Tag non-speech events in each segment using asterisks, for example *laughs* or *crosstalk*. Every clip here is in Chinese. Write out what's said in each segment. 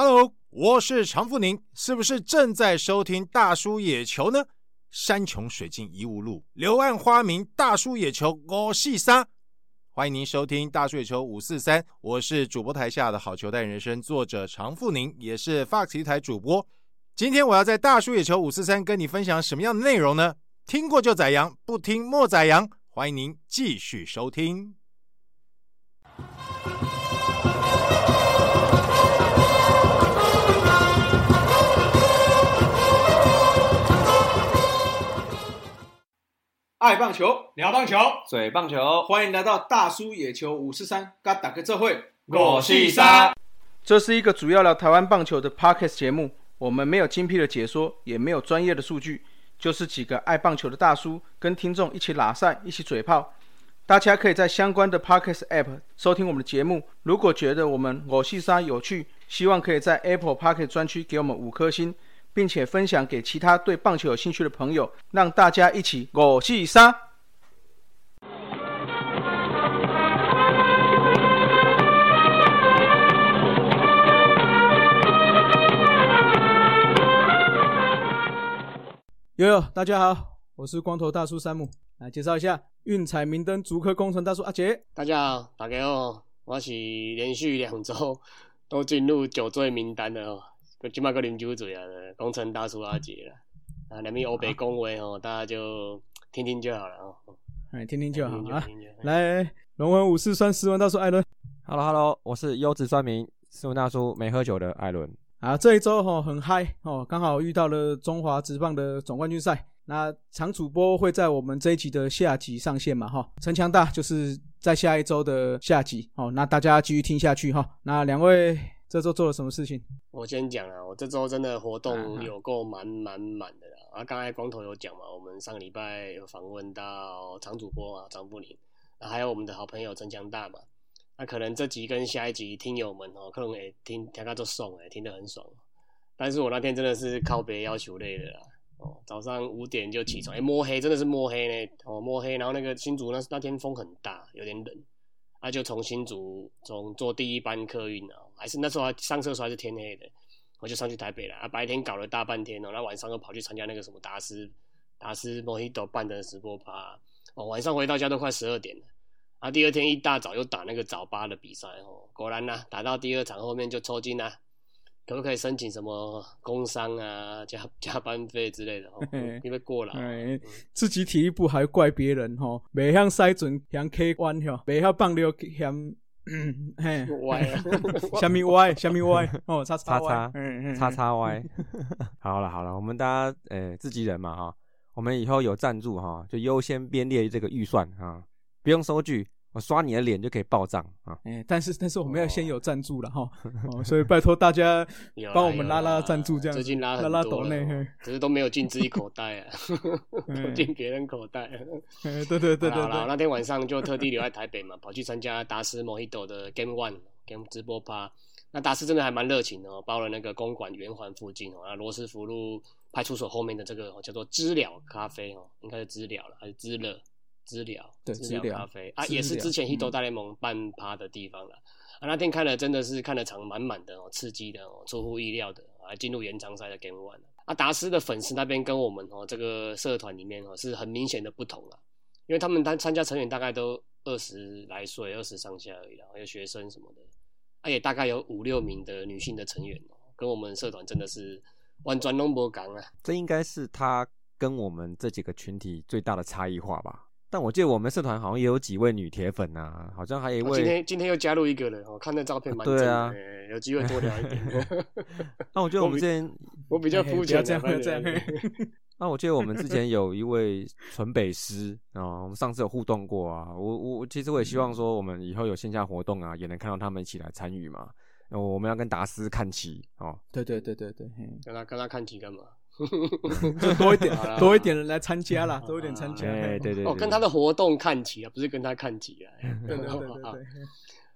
Hello，我是常富宁，是不是正在收听大叔野球呢？山穷水尽疑无路，柳暗花明大叔野球我细沙。欢迎您收听大叔野球五四三，我是主播台下的好球带人生作者常富宁，也是 Fox 台主播。今天我要在大叔野球五四三跟你分享什么样的内容呢？听过就宰羊，不听莫宰羊。欢迎您继续收听。爱棒球，聊棒球，嘴棒球，欢迎来到大叔野球五四三，跟打个这会，我是三。这是一个主要聊台湾棒球的 podcast 节目，我们没有精辟的解说，也没有专业的数据，就是几个爱棒球的大叔跟听众一起拉赛，一起嘴炮。大家可以在相关的 podcast app 收听我们的节目。如果觉得我们我是三有趣，希望可以在 Apple Podcast 专区给我们五颗星。并且分享给其他对棒球有兴趣的朋友，让大家一起我戏杀。悠悠，大家好，我是光头大叔山姆，来介绍一下运彩明灯足科工程大叔阿杰。大家好，大家好，我是连续两周都进入酒醉名单的哦。今麦个啉酒醉啊，工程大叔阿杰啦啊，两边欧北恭维哦，大家就听听就好了哦。哎，听听就好啊。来，龙文武士算斯文大叔艾伦。Hello Hello，我是优质酸民斯文大叔没喝酒的艾伦。啊，这一周哈很嗨哦，刚好遇到了中华职棒的总冠军赛。那常主播会在我们这一集的下集上线嘛哈？陈强大就是在下一周的下集哦，那大家继续听下去哈。那两位。这周做了什么事情？我先讲啊，我这周真的活动有够满满满的啦。啊，刚才光头有讲嘛，我们上个礼拜有访问到常主播啊张富林，还有我们的好朋友陈强大嘛。那可能这集跟下一集听友们哦，可能也听大家都爽哎，听得很爽。但是我那天真的是靠别要求累的啦。哦，早上五点就起床，哎，摸黑真的是摸黑呢。哦，摸黑，然后那个新竹那那天风很大，有点冷。啊，就重新竹从坐第一班客运啊，还是那时候上车时候还是天黑的，我就上去台北了。啊，白天搞了大半天哦，那晚上又跑去参加那个什么达斯达斯莫希朵办的直播趴，哦，晚上回到家都快十二点了。啊，第二天一大早又打那个早八的比赛哦，果然呐，打到第二场后面就抽筋了。可不可以申请什么工伤啊、加加班费之类的？哦，因为过了，自己体力不还怪别人哈？没向塞准向 K 弯哈，没向棒流向嘿。歪，*laughs* 下面歪，下面歪？哦，叉叉叉，叉。叉歪。*laughs* 好了好了，我们大家呃自己人嘛哈，我们以后有赞助哈，就优先编列这个预算啊，不用收据。我刷你的脸就可以报账啊！哎，但是但是我们要先有赞助了哈，*laughs* 所以拜托大家帮我们拉拉赞助，这样最近拉拉拉抖内，只是都没有进自己口袋啊，*laughs* 都进别人口袋。对对对对对。那天晚上就特地留在台北嘛，跑去参加达斯莫希朵的 Game One Game 直播趴。那达斯真的还蛮热情的哦，包了那个公馆圆环附近哦，那罗斯福路派出所后面的这个叫做知了咖啡哦，应该是知了了还是知乐？知了，对，知了咖啡啊，也是之前 Hito 大联盟办趴的地方了。啊，那天看了真的是看了场满满的哦，刺激的哦，出乎意料的，啊进入延长赛的 Game One 啊，达斯的粉丝那边跟我们哦这个社团里面哦是很明显的不同啊，因为他们参参加成员大概都二十来岁，二十上下而已啦，还有学生什么的，啊也大概有五六名的女性的成员哦，跟我们社团真的是完全拢无讲啊。这应该是他跟我们这几个群体最大的差异化吧。但我记得我们社团好像也有几位女铁粉啊，好像还有一位。今天今天又加入一个人，我看那照片蛮对啊，有机会多聊一点。*laughs* *laughs* 那我觉得我们之前我比较肤浅，这样这样。*laughs* 那我记得我们之前有一位纯北师啊，我们上次有互动过啊。我我其实我也希望说，我们以后有线下活动啊，也能看到他们一起来参与嘛。我们要跟达斯看齐哦。对对对对对，跟他跟他看齐干嘛？*laughs* 就多一点，多一点人来参加啦，多一点参加。对对对，哦，跟他的活动看齐啊，不是跟他看齐啊。*laughs* 对对对对。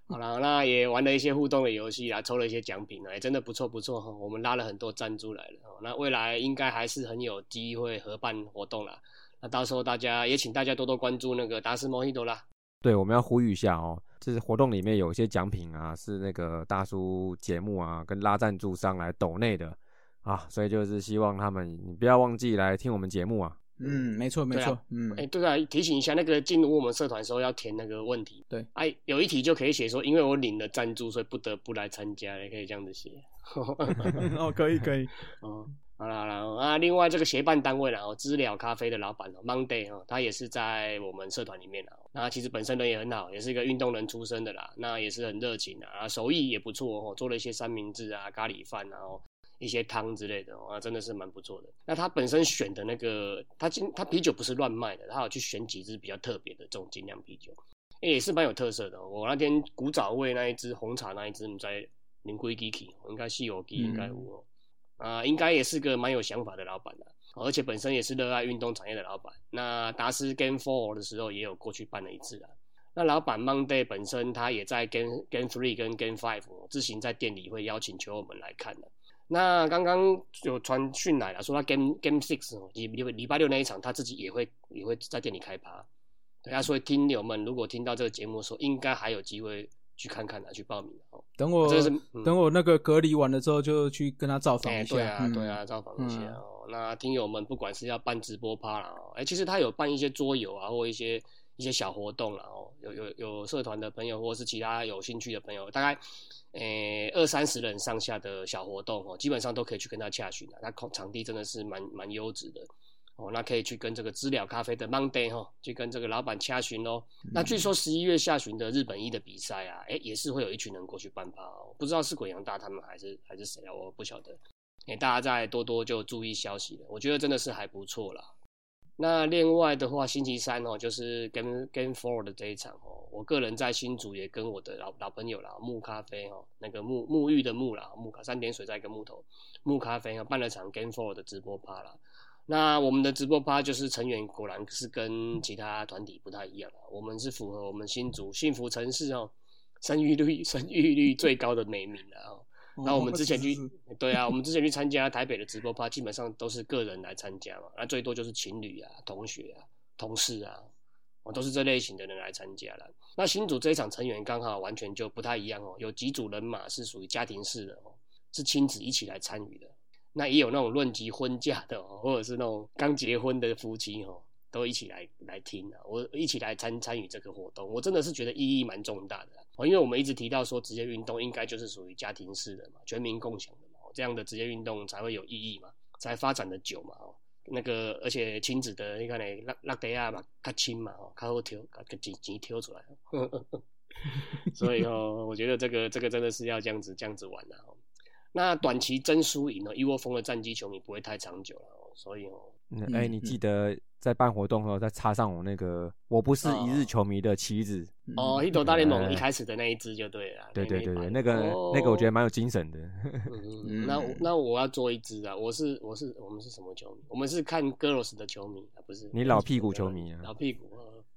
好了，那也玩了一些互动的游戏啊，抽了一些奖品啊，也真的不错不错哈。我们拉了很多赞助来了，那未来应该还是很有机会合办活动啦。那到时候大家也请大家多多关注那个达斯莫希多啦。对，我们要呼吁一下哦，就是活动里面有一些奖品啊，是那个大叔节目啊，跟拉赞助商来抖内的啊，所以就是希望他们你不要忘记来听我们节目啊。嗯，没错没错，嗯，哎，对啊，提醒一下，那个进入我们社团的时候要填那个问题。对，哎，有一题就可以写说，因为我领了赞助，所以不得不来参加，也可以这样子写。*laughs* 哦，可以可以。哦，好了好了啊，另外这个协办单位然后知了咖啡的老板哦，Monday 哦，他也是在我们社团里面啊。那其实本身人也很好，也是一个运动人出身的啦，那也是很热情啊，手艺也不错哦，做了一些三明治啊、咖喱饭啊。一些汤之类的啊，真的是蛮不错的。那他本身选的那个，他今他啤酒不是乱卖的，他有去选几支比较特别的这种精酿啤酒，也是蛮有特色的。我那天古早味那一支红茶那一支，你在林龟 Giki，应该是有 G 应该有啊，应该也是个蛮有想法的老板的，而且本身也是热爱运动产业的老板。那达斯 Game Four 的时候也有过去办了一次啊。那老板 Monday 本身他也在 Game Game Three 跟 Game Five 自行在店里会邀请球友们来看的。那刚刚有传讯来了，说他 Game Game Six 哦，礼礼礼拜六那一场他自己也会也会在店里开趴。对啊，所以听友们如果听到这个节目的时候，应该还有机会去看看啊，去报名哦。等我等我那个隔离完了之后，就去跟他造访一下。对啊，对啊，造访一下哦。那听友们不管是要办直播趴啦，哎，其实他有办一些桌游啊，或一些一些小活动了哦。有有有社团的朋友，或者是其他有兴趣的朋友，大概。诶，二三十人上下的小活动哦，基本上都可以去跟他洽询的。那空场地真的是蛮蛮优质的哦，那可以去跟这个知了咖啡的 Monday 哈，去跟这个老板洽询哦。那据说十一月下旬的日本一的比赛啊，诶，也是会有一群人过去办趴哦，不知道是鬼阳大他们还是还是谁啊，我不晓得。诶，大家再多多就注意消息了，我觉得真的是还不错啦。那另外的话，星期三哦，就是 Game Game Four 的这一场哦，我个人在新竹也跟我的老老朋友啦，木咖啡哦，那个沐沐浴的沐啦，木咖三点水在一个木头，木咖啡哦，办了场 Game Four 的直播趴啦。那我们的直播趴就是成员果然是跟其他团体不太一样啊，我们是符合我们新竹幸福城市哦，生育率生育率最高的美名啊。那我们之前去，对啊，我们之前去参加台北的直播趴，基本上都是个人来参加嘛，那最多就是情侣啊、同学啊、同事啊，我都是这类型的人来参加了。那新组这一场成员刚好完全就不太一样哦，有几组人马是属于家庭式的哦，是亲子一起来参与的。那也有那种论及婚嫁的哦，或者是那种刚结婚的夫妻哦，都一起来来听啊，我一起来参参与这个活动，我真的是觉得意义蛮重大的。哦，因为我们一直提到说职业运动应该就是属于家庭式的嘛，全民共享的嘛，这样的职业运动才会有意义嘛，才发展的久嘛，哦，那个而且亲子的你看呢，拉拉德亚嘛，较亲嘛，哦，较好挑，较钱钱挑出来，*laughs* 所以哦，我觉得这个这个真的是要这样子这样子玩的哦。那短期争输赢呢，一窝蜂的战机球迷不会太长久了哦，所以哦，哎，你记得。在办活动的时候，再插上我那个我不是一日球迷的旗子哦，一朵大联盟一开始的那一支就对了。对对对对，那个那个我觉得蛮有精神的。*laughs* 那那我要做一支啊！我是我是我们是什么球迷？我们是看 Girls 的球迷啊，不是你老屁股球迷啊？老屁股。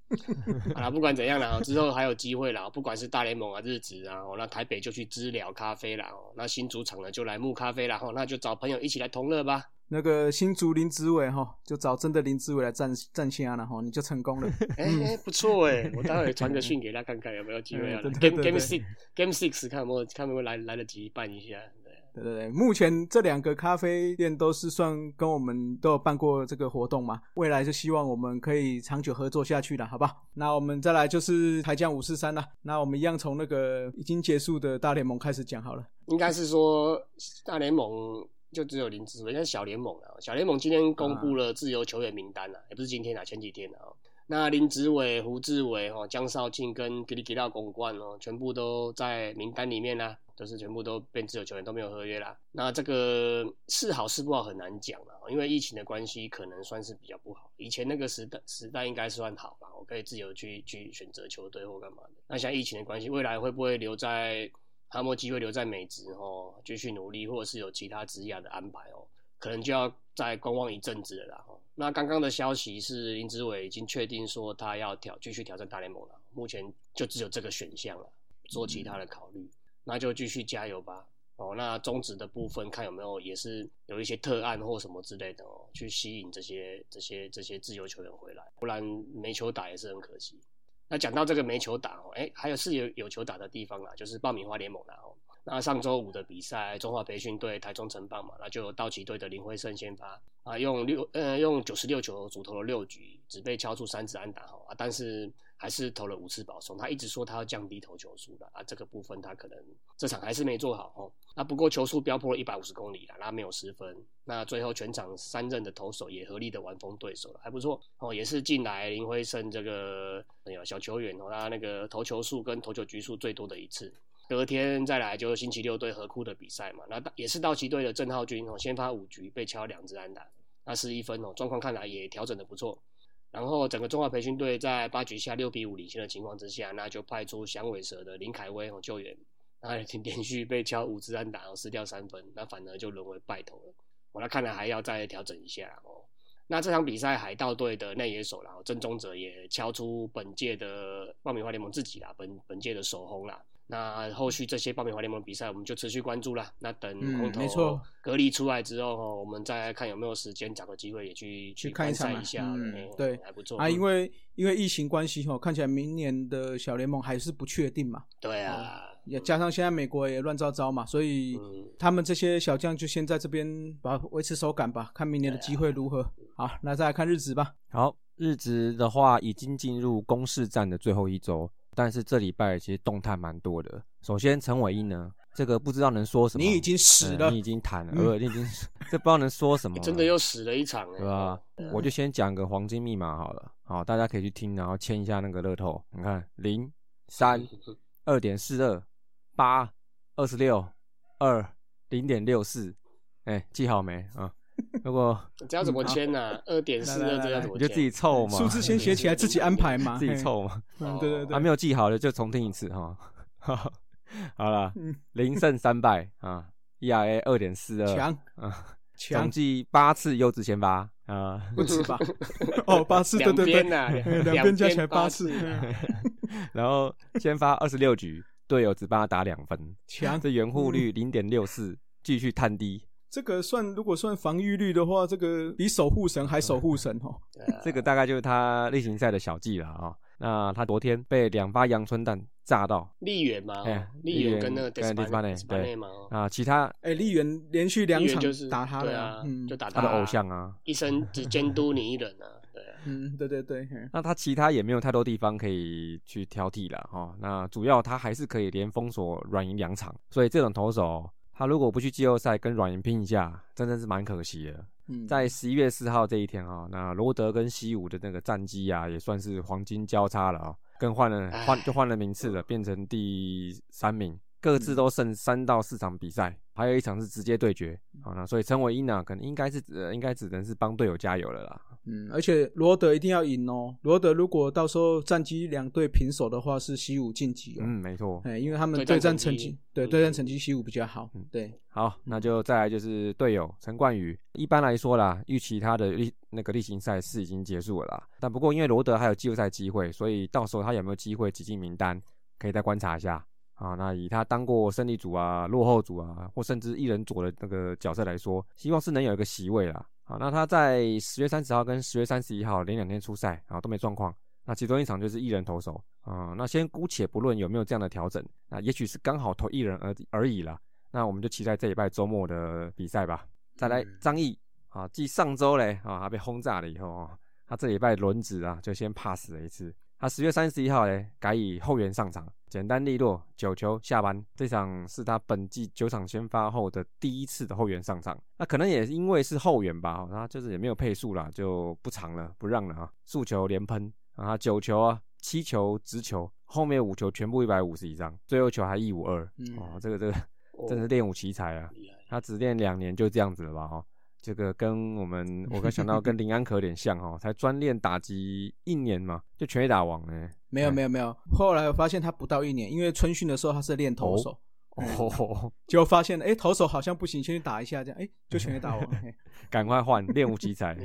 *laughs* 好了，不管怎样了，之后还有机会啦。不管是大联盟啊、日职啊，那台北就去知了咖啡了，那新主场呢就来木咖啡了，那就找朋友一起来同乐吧。那个新竹林子伟哈，就找真的林子伟来站站线了哈，你就成功了。*laughs* 哎，不错哎，*laughs* 我待会传个讯给他看看有没有机会啊。Game Game Six Game Six 看有没有看有没有来来得及办一下。对对对，目前这两个咖啡店都是算跟我们都有办过这个活动嘛，未来就希望我们可以长久合作下去了，好吧？那我们再来就是台将五四三了，那我们一样从那个已经结束的大联盟开始讲好了。应该是说大联盟。就只有林志伟，像小联盟啊，小联盟今天公布了自由球员名单了，也不是今天啊，前几天啊。那林子伟、胡志伟、哦江少庆跟吉里吉拉公冠哦，全部都在名单里面啦，都是全部都变自由球员，都没有合约啦。那这个是好是不好很难讲了，因为疫情的关系，可能算是比较不好。以前那个时代时代应该算好吧，我可以自由去去选择球队或干嘛的。那像疫情的关系，未来会不会留在？他有机会留在美职哦，继续努力，或者是有其他职业的安排哦，可能就要再观望一阵子了啦。那刚刚的消息是林志伟已经确定说他要挑继续挑战大联盟了，目前就只有这个选项了，做其他的考虑，那就继续加油吧。哦，那中职的部分看有没有也是有一些特案或什么之类的哦，去吸引这些这些这些自由球员回来，不然没球打也是很可惜。那讲到这个没球打哦，哎，还有是有有球打的地方啊，就是爆米花联盟啦哦。那上周五的比赛，中华培训队台中城棒嘛，那就有道奇队的林辉胜先发啊，用六呃用九十六球主投了六局，只被敲出三次安打哈啊，但是还是投了五次保送。他一直说他要降低投球数的啊，这个部分他可能这场还是没做好哦。那不过球速飙破了一百五十公里了，那没有失分。那最后全场三任的投手也合力的完封对手了，还不错哦，也是近来林辉胜这个哎呀小球员哦，他那个投球数跟投球局数最多的一次。隔天再来就是星期六对河库的比赛嘛，那也是道奇队的郑浩君哦，先发五局被敲两支安打，那是一分哦，状况看来也调整的不错。然后整个中华培训队在八局下六比五领先的情况之下，那就派出响尾蛇的林凯威哦救援，那 *laughs* 已经连续被敲五支安打然后，失掉三分，那反而就沦为败投了。我那看来还要再调整一下哦。那这场比赛海盗队的内野手然后郑宗哲也敲出本届的爆米花联盟自己啦，本本届的首轰啦。那后续这些爆米花联盟比赛，我们就持续关注啦。那等空投隔离出来之后，我们再看有没有时间找个机会也去去看一下一下。嗯，对，还不错啊。因为因为疫情关系哈，看起来明年的小联盟还是不确定嘛。对啊，也加上现在美国也乱糟糟嘛，所以他们这些小将就先在这边把维持手感吧，看明年的机会如何。好，那再来看日子吧。好，日子的话已经进入公式战的最后一周。但是这礼拜其实动态蛮多的。首先，陈伟英呢，这个不知道能说什么。你已经死了，你已经谈了，呃，你已经这不知道能说什么。*laughs* 真的又死了一场，对吧？我就先讲个黄金密码好了，好，大家可以去听，然后签一下那个乐透。你看，零三 *laughs* 二点四二八二十六二零点六四，哎，记好没啊？如果这要怎么签呢？*laughs* 二点四二这要怎么？你就自己凑嘛，数字先写起来，自己安排嘛，*laughs* 自己凑嘛。嗯，对对对，还没有记好的就重听一次哈。好了，*laughs* 零胜三败啊，ERA 二点四二，强啊，总计八次优质先发啊，不止吧？哦，八次，对对对，两边加起来八次。然后先发二十六局，队友只帮他打两分，强，这援护率零点六四，继续探低。这个算，如果算防御率的话，这个比守护神还守护神哦。这个大概就是他例行赛的小技了啊。那他昨天被两发阳春弹炸到，丽媛吗？哎，丽媛跟那个跟迪斯巴内对啊，其他哎，丽媛连续两场就是打他的，啊，就打他的偶像啊，一生只监督你一人啊。对，*laughs* 嗯，对对对。那他其他也没有太多地方可以去挑剔了哈。那主要他还是可以连封锁软银两场，所以这种投手。他如果不去季后赛跟软银拼一下，真的是蛮可惜的。嗯，在十一月四号这一天啊，那罗德跟西武的那个战绩啊，也算是黄金交叉了啊，更换了换就换了名次了，变成第三名，各自都剩三到四场比赛，还有一场是直接对决。好，那所以陈伟英呢，可能应该是呃，应该只能是帮队友加油了啦。嗯，而且罗德一定要赢哦。罗德如果到时候战绩两队平手的话，是西武晋级哦。嗯，没错。哎，因为他们对战成绩，对对战成绩西武比较好。嗯，对。好，那就再来就是队友陈冠宇。一般来说啦，预期他的例那个例行赛是已经结束了啦。但不过因为罗德还有季后赛机会，所以到时候他有没有机会挤进名单，可以再观察一下。啊，那以他当过胜利组啊、落后组啊，或甚至一人左的那个角色来说，希望是能有一个席位啦。啊，那他在十月三十号跟十月三十一号连两天出赛，然后都没状况。那其中一场就是一人投手啊。那先姑且不论有没有这样的调整，那也许是刚好投一人而而已啦。那我们就期待这礼拜周末的比赛吧。再来张毅啊，继上周嘞啊，他被轰炸了以后啊，他这礼拜轮值啊就先 pass 了一次。他十月三十一号嘞改以后援上场。简单利落，九球下班。这场是他本季九场先发后的第一次的后援上场。那可能也因为是后援吧，他就是也没有配速啦，就不长了，不让了啊。速球连喷啊，九球啊，七球直球，后面五球全部一百五十以上，最后球还一五二。哦，这个这个真是练武奇才啊！他只练两年就这样子了吧？哈。这个跟我们，我刚想到跟 *laughs* 林安可有点像哦，才专练打击一年嘛，就全垒打王哎，没有没有没有，后来我发现他不到一年，因为春训的时候他是练投手，哦，就发现哎投手好像不行，先去打一下这样，哎就全垒打王，*laughs* 赶快换练武奇才，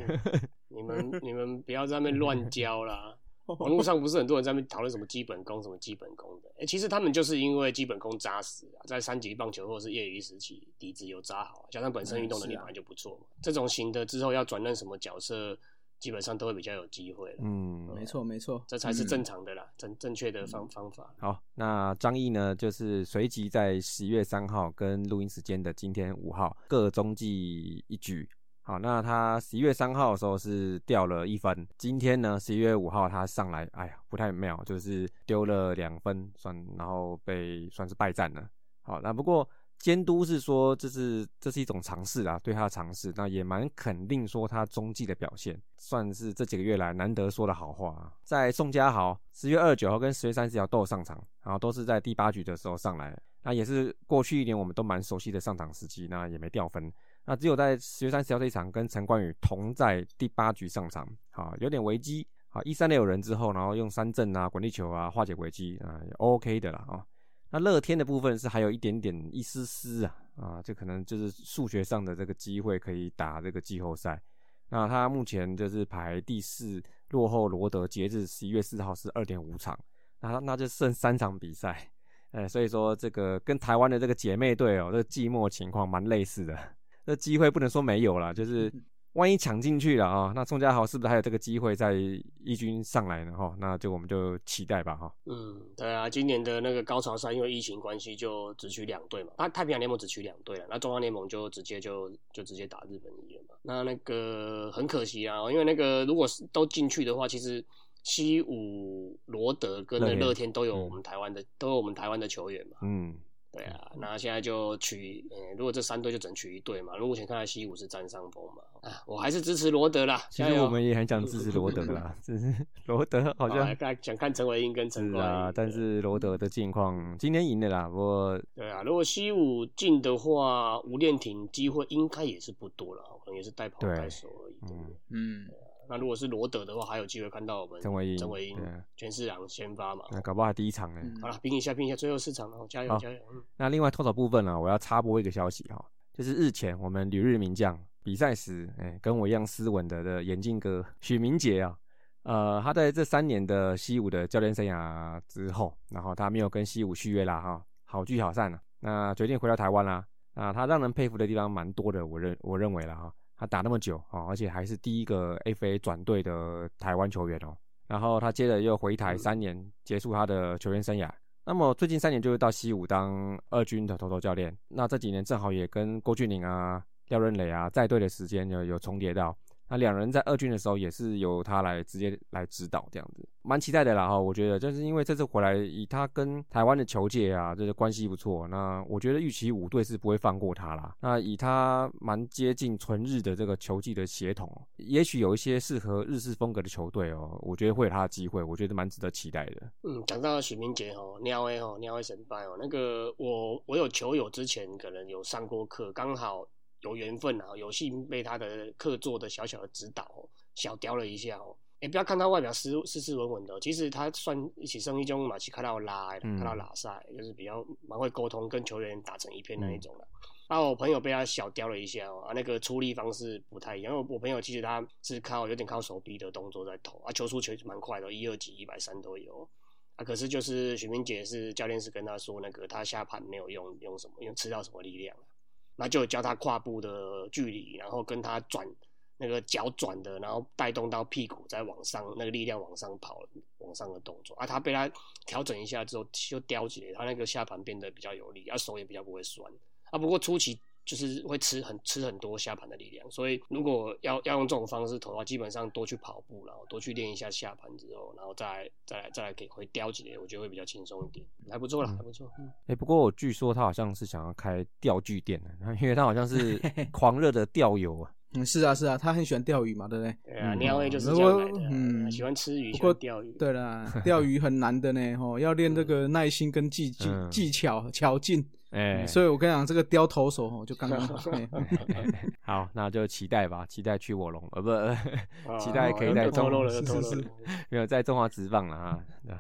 你们你们不要在那边乱教啦。*laughs* 网络上不是很多人在那边讨论什么基本功，什么基本功的？哎，其实他们就是因为基本功扎实啊，在三级棒球或者是业余时期底子有扎好，加上本身运动能力本来就不错嘛。这种型的之后要转任什么角色，基本上都会比较有机会了。嗯，没错没错，这才是正常的啦，正正确的方方法。好，那张毅呢，就是随即在十月三号跟录音时间的今天五号各中计一举。好，那他十一月三号的时候是掉了一分，今天呢十一月五号他上来，哎呀不太妙，就是丢了两分，算然后被算是败战了。好，那不过监督是说这是这是一种尝试啊，对他的尝试，那也蛮肯定说他中继的表现，算是这几个月来难得说的好话。在宋家豪十月二十九号跟十月三十号都有上场，然后都是在第八局的时候上来，那也是过去一年我们都蛮熟悉的上场时机，那也没掉分。那只有在十月三十号这一场跟陈冠宇同在第八局上场，好有点危机，好一三六有人之后，然后用三振啊、滚地球啊化解危机啊，OK 的啦啊。那乐天的部分是还有一点点一丝丝啊啊，这可能就是数学上的这个机会可以打这个季后赛。那他目前就是排第四，落后罗德，截至十一月四号是二点五场，那那就剩三场比赛，哎，所以说这个跟台湾的这个姐妹队哦，这个季末情况蛮类似的。这机会不能说没有了，就是万一抢进去了啊，那宋家豪是不是还有这个机会在一军上来呢？哈，那就我们就期待吧，哈。嗯，对啊，今年的那个高潮赛因为疫情关系就只取两队嘛，那太平洋联盟只取两队了，那中央联盟就直接就就直接打日本一了嘛。那那个很可惜啊，因为那个如果是都进去的话，其实西武、罗德跟那乐天都有我们台湾的都有我们台湾的球员嘛。嗯。对啊，那现在就取，嗯，如果这三队就只能取一队嘛。目前看来西武是占上风嘛，啊，我还是支持罗德啦。其实我们也很想支持罗德啦，*laughs* 只是罗德好像想看陈伟英跟陈冠啊，但是罗德的近况今天赢的啦，不过对啊，如果西武进的话，吴练廷机会应该也是不多了，可能也是带跑带手而已。嗯嗯。那如果是罗德的话，还有机会看到我们陈伟英、陈伟英、全世郎先发嘛？那搞不好还第一场呢。好了，拼一下，拼一下，最后四场了，加油，加油！那另外投手部分呢，我要插播一个消息哈，就是日前我们旅日名将比赛时，哎，跟我一样斯文的的眼镜哥许明杰啊，呃，他在这三年的西武的教练生涯之后，然后他没有跟西武续约啦哈，好聚好散了，那决定回到台湾啦。啊，他让人佩服的地方蛮多的，我认我认为了哈。他打那么久啊，而且还是第一个 FA 转队的台湾球员哦。然后他接着又回台三年，结束他的球员生涯。那么最近三年就是到西武当二军的头头教练。那这几年正好也跟郭俊麟啊、廖润磊啊在队的时间有有重叠到。那两人在二军的时候也是由他来直接来指导这样子，蛮期待的啦哈。我觉得就是因为这次回来，以他跟台湾的球界啊，这个关系不错。那我觉得预期五队是不会放过他啦。那以他蛮接近纯日的这个球技的协同，也许有一些适合日式风格的球队哦，我觉得会有他的机会，我觉得蛮值得期待的。嗯，讲到许明杰哦，鸟 A 哦，鸟 A 神拜哦，那个我我有球友之前可能有上过课，刚好。有缘分啊，有幸被他的客座的小小的指导，小雕了一下哦。哎，不要看他外表斯斯斯文文的，其实他算一起生意中马奇看到拉，看到拉塞，就是比较蛮会沟通，跟球员打成一片那一种的。然后我朋友被他小雕了一下哦，啊，那个出力方式不太一样。因为我朋友其实他是靠有点靠手臂的动作在投，啊，球速其实蛮快的，一二级、一百三都有。啊，可是就是许明杰是教练是跟他说，那个他下盘没有用用什么，用吃到什么力量那就教他跨步的距离，然后跟他转那个脚转的，然后带动到屁股再往上，那个力量往上跑，往上的动作啊。他被他调整一下之后，就叼起来，他那个下盘变得比较有力，啊，手也比较不会酸啊。不过初期。就是会吃很吃很多下盘的力量，所以如果要要用这种方式投的话，基本上多去跑步，然后多去练一下下盘之后，然后再再来再来给回叼起来，我觉得会比较轻松一点，还不错了，还不错。哎，不过我据说他好像是想要开钓具店的，*laughs* 因为他好像是 *laughs* 狂热的钓友啊。*laughs* 嗯，是啊，是啊，他很喜欢钓鱼嘛，对不对？对啊，鸟 A 就是这样的，嗯，喜欢吃鱼，喜欢钓鱼。对啦，钓鱼很难的呢，吼，要练这个耐心跟技技技巧巧劲。哎，所以我跟你讲，这个雕投手哦，就刚刚好。*laughs* *laughs* 好，那就期待吧，期待去我龙，呃，不，*laughs* 期待可以在中是是是，没有在中华职棒了啊。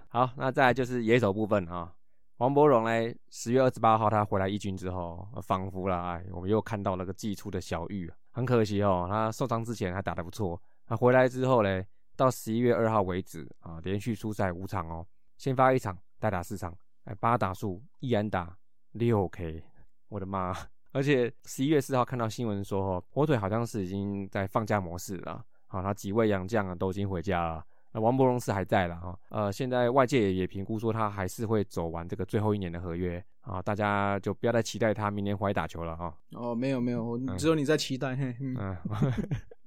好，那再来就是野手部分啊。王柏荣呢，十月二十八号他回来一军之后，仿佛啦，哎，我们又看到了个寄出的小玉，很可惜哦，他受伤之前还打得不错，他回来之后呢，到十一月二号为止啊，连续出赛五场哦，先发一场，代打四场，哎，八打数，一安打。六 K，我的妈！而且十一月四号看到新闻说，火腿好像是已经在放假模式了好，他几位洋将啊都已经回家了。那王伯荣是还在了哈，呃，现在外界也评估说他还是会走完这个最后一年的合约啊，大家就不要再期待他明年回来打球了哈。哦，没有没有，只有你在期待。嘿，嗯，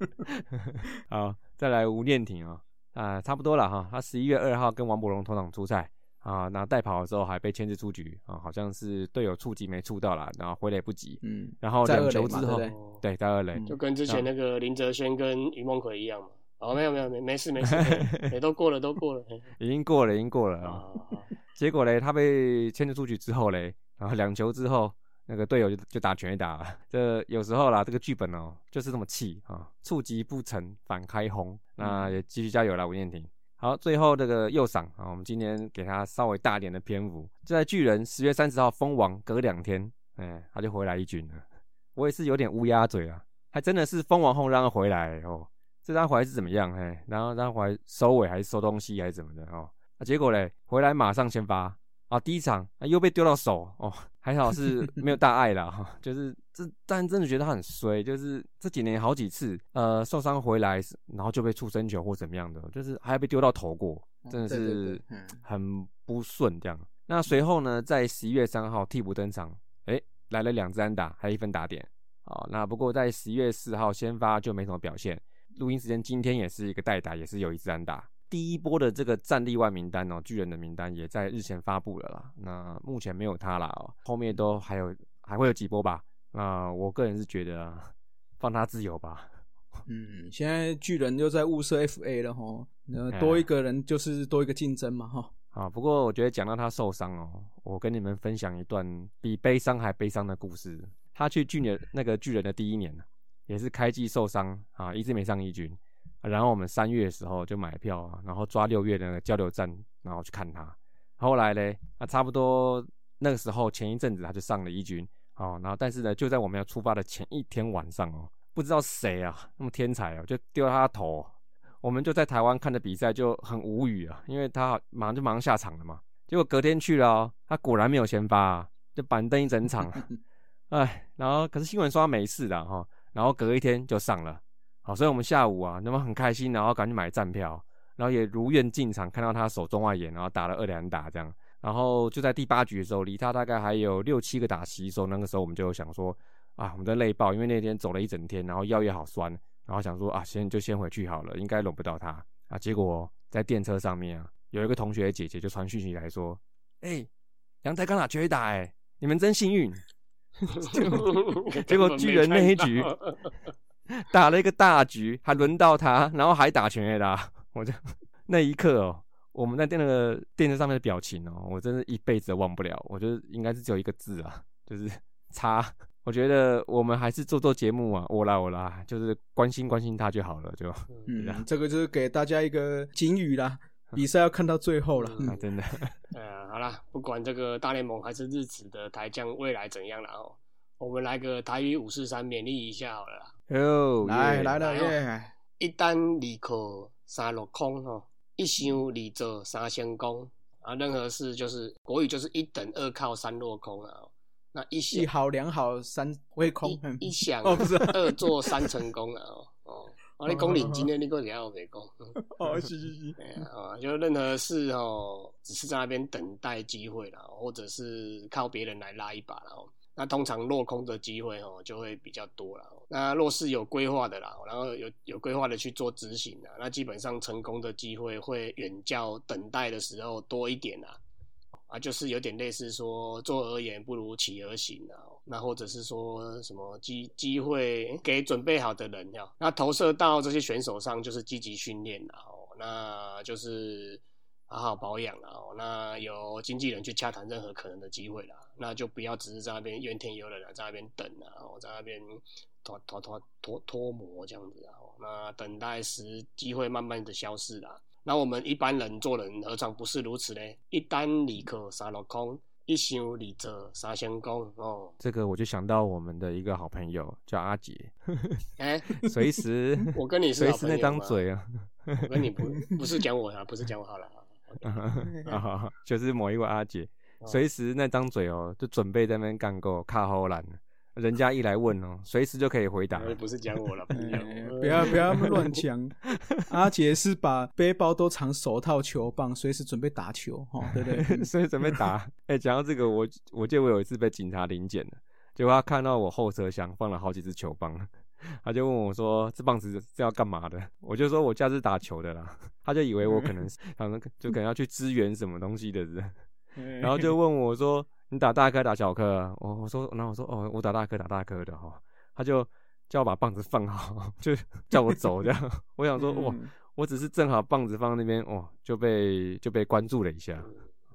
*laughs* 好，再来吴念挺啊，啊，差不多了哈，他十一月二号跟王伯荣同场出赛啊，那带跑的时候还被牵制出局啊，好像是队友触及没触到啦，然后回来不及，嗯，然后两球之后，对，在二垒，就跟之前那个林哲轩跟于梦奎一样嘛。哦，没有没有没没事没事，也 *laughs* 都过了都过了，已经过了已经过了啊。结果嘞，他被牵制出局之后嘞，然后两球之后，那个队友就就打全垒打了。*laughs* 这有时候啦，这个剧本哦就是这么气啊，触及不成反开轰。那也继续加油啦，吴念婷。好，最后这个右赏啊，我们今天给他稍微大点的篇幅。就在巨人十月三十号封王隔两天，哎，他就回来一军了。我也是有点乌鸦嘴啊，还真的是封王后让他回来哦。这张回来是怎么样？哎，然后张回来收尾还是收东西还是怎么的哦？啊，结果嘞，回来马上先发啊，第一场啊又被丢到手哦，还好是 *laughs* 没有大碍了哈。就是这，但真的觉得他很衰，就是这几年好几次呃受伤回来，然后就被触身球或怎么样的，就是还要被丢到头过，真的是很不顺这样。那随后呢，在十一月三号替补登场，哎，来了两支安打，还有一分打点。好，那不过在十一月四号先发就没什么表现。录音时间今天也是一个代打，也是有一支安打。第一波的这个战力外名单哦，巨人的名单也在日前发布了啦。那目前没有他啦哦，后面都还有还会有几波吧？那我个人是觉得放他自由吧。嗯，现在巨人又在物色 FA 了哈，那多一个人就是多一个竞争嘛哈。啊，不过我觉得讲到他受伤哦，我跟你们分享一段比悲伤还悲伤的故事。他去巨人那个巨人的第一年也是开季受伤啊，一直没上一军，然后我们三月的时候就买票啊，然后抓六月的那个交流站，然后去看他。后来嘞，啊，差不多那个时候前一阵子他就上了一军，哦，然后但是呢，就在我们要出发的前一天晚上哦，不知道谁啊，那么天才啊，就丢了他头，我们就在台湾看的比赛就很无语啊，因为他马上就马上下场了嘛，结果隔天去了，他果然没有先发，就板凳一整场，*laughs* 哎，然后可是新闻说他没事的哈。然后隔一天就上了，好，所以我们下午啊，那么很开心，然后赶紧买站票，然后也如愿进场，看到他手中外野，然后打了二两打这样，然后就在第八局的时候，离他大概还有六七个打席的时候，那个时候我们就想说，啊，我们在累爆，因为那天走了一整天，然后腰也好酸，然后想说啊，先就先回去好了，应该轮不到他。啊，结果在电车上面啊，有一个同学姐姐就传讯息来说，哎，阳台刚打全打，哎，你们真幸运。*laughs* 结果 *laughs* 巨人那一局打了一个大局，还轮到他，然后还打全 A 啦。*laughs* 我就那一刻哦，我们在电那个电视上面的表情哦，我真的一辈子都忘不了。我觉得应该是只有一个字啊，就是 *laughs* 差。我觉得我们还是做做节目啊，我啦我啦，就是关心关心他就好了，就嗯，这个就是给大家一个警语啦。比赛要看到最后了，真的。*laughs* 呃，好啦，不管这个大联盟还是日子的台将未来怎样了哦，我们来个台语五四三勉励一下好了。哦，来来了耶！一单二靠三落空哦，一想二做三成功啊。任何事就是国语就是一等二靠三落空啊。那一一好两好三微空，一 *laughs* 想二做三成功啊。哦。啊，你讲认真的，你个人要别讲。*laughs* 哦，是是是。啊，就任何事哦，只是在那边等待机会啦，或者是靠别人来拉一把啦。那通常落空的机会哦，就会比较多了。那若是有规划的啦，然后有有规划的去做执行的，那基本上成功的机会会远较等待的时候多一点啦。啊，就是有点类似说，做而言不如起而行啊。那或者是说什么机机会给准备好的人呀，那投射到这些选手上就是积极训练了哦，那就是好好保养了哦，那有经纪人去洽谈任何可能的机会啦，那就不要只是在那边怨天尤人啊，在那边等啊，我在那边拖拖拖拖拖磨这样子啊，那等待时机会慢慢的消失啦。那我们一般人做人何尝不是如此呢？一单立刻三落空，一想二做三成功哦。这个我就想到我们的一个好朋友叫阿杰，*laughs* 哎，随时我跟你随时那张嘴啊，我跟你不不是讲我啊，不是讲我好了啊，*laughs* *laughs* 就是某一位阿姐，随时那张嘴哦，就准备在那边干够卡好烂，人家一来问哦，随时就可以回答。不是讲我了，不要哎不要不要乱 *laughs* 讲。阿杰是把背包都藏手套、球棒，随时准备打球，哈，对不对？随时准备打。哎、讲到这个，我我记得我有一次被警察临检了，结果他看到我后车厢放了好几支球棒，他就问我说：“这棒子是要干嘛的？”我就说我家是打球的啦，他就以为我可能是可能就可能要去支援什么东西的人，然后就问我说：“你打大颗打小颗啊？”我我说，然后我说：“哦，我打大颗打大颗的哈。”他就叫我把棒子放好，就叫我走这样。我想说，哇，嗯我只是正好棒子放那边，哇，就被就被关注了一下。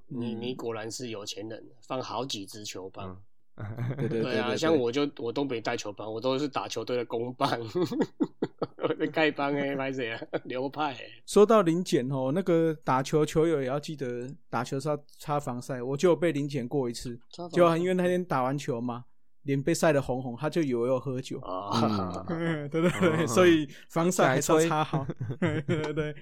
你你果然是有钱人，放好几支球棒。*laughs* 对对对啊，像我就我都没带球棒，我都是打球队的公棒，*laughs* 丐帮哎，拍谁啊？流派哎，说到零检哦，那个打球球友也要记得打球是要擦防晒，我就有被零检过一次，就因为那天打完球嘛，脸被晒得红红，他就以为我有喝酒。啊，嗯，对 *laughs* 对对，所以防晒还是要擦好。对对对，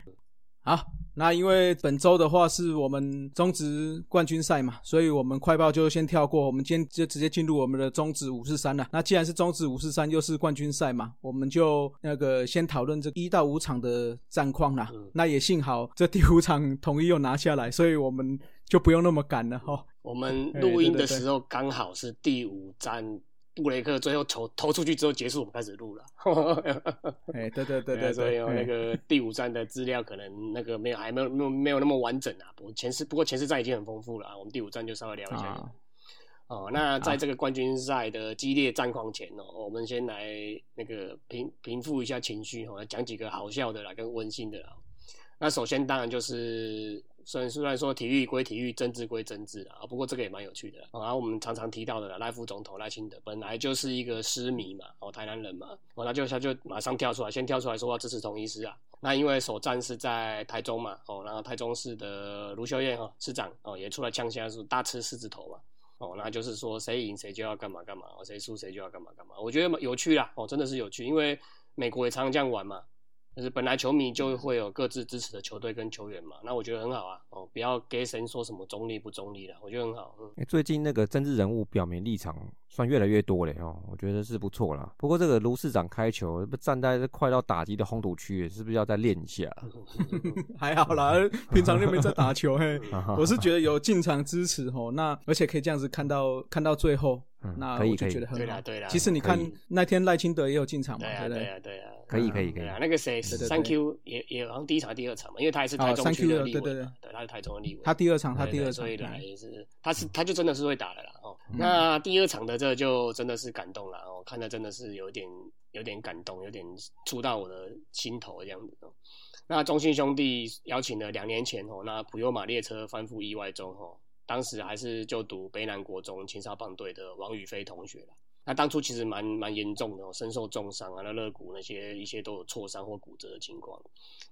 好，那因为本周的话是我们中职冠军赛嘛，所以我们快报就先跳过，我们今天就直接进入我们的中职五四三了。那既然是中职五四三，又是冠军赛嘛，我们就那个先讨论这一到五场的战况啦。嗯那也幸好这第五场统一又拿下来，所以我们就不用那么赶了哈。我们哎录音的时候刚好是第五站，布雷克最后投投出去之后结束，我们开始录了。*laughs* 哎，对对对对对，所以那个第五站的资料可能那个没有还没有没有没有那么完整啊。不过前四不过前四站已经很丰富了啊，我们第五站就稍微聊一下。啊哦，那在这个冠军赛的激烈战况前哦，我们先来那个平平复一下情绪哦，讲几个好笑的啦，跟温馨的啦。那首先当然就是，虽然虽然说体育归体育，政治归政治，啊不过这个也蛮有趣的啦。哦然后我们常常提到的赖副总统赖清德本来就是一个狮迷嘛，哦台南人嘛，哦他就他就马上跳出来，先跳出来说要支持统一师啊。那因为首战是在台中嘛，哦，然后台中市的卢秀燕哈、哦、市长哦也出来呛下说大吃狮子头嘛。哦，那就是说谁赢谁就要干嘛干嘛，哦，谁输谁就要干嘛干嘛。我觉得有趣啦，哦，真的是有趣，因为美国也常常这样玩嘛，就是本来球迷就会有各自支持的球队跟球员嘛，那我觉得很好啊，哦，不要给神说什么中立不中立的，我觉得很好，嗯。欸最近那个政治人物表明立场算越来越多了哦，我觉得是不错啦。不过这个卢市长开球，不站在这快到打击的红土区，是不是要再练一下？*laughs* 还好啦，*laughs* 平常就没在打球嘿。*laughs* 啊我是觉得有进场支持哦，那而且可以这样子看到看到最后，嗯那我就可以可以觉得很好对啦。对啦，其实你看那天赖清德也有进场嘛，对啊对不对？对啊对啊，可以可以可以啊，那个谁对对三 Q 也也好像第一场第二场嘛，因为他也是台哦3中区的的对对立委嘛，对，他是台中的立委，他第二场，他第二场，所以来也是，他是他就真的是会打的啦哦。嗯那第二场的这就真的是感动了哦，看的真的是有点有点感动，有点触到我的心头这样子哦。那中信兄弟邀请了两年前哦，那普悠玛列车翻覆意外中哦，当时还是就读北南国中青少棒队的王宇飞同学啦。他当初其实蛮蛮严重的，身受重伤啊，那肋骨那些一些都有挫伤或骨折的情况。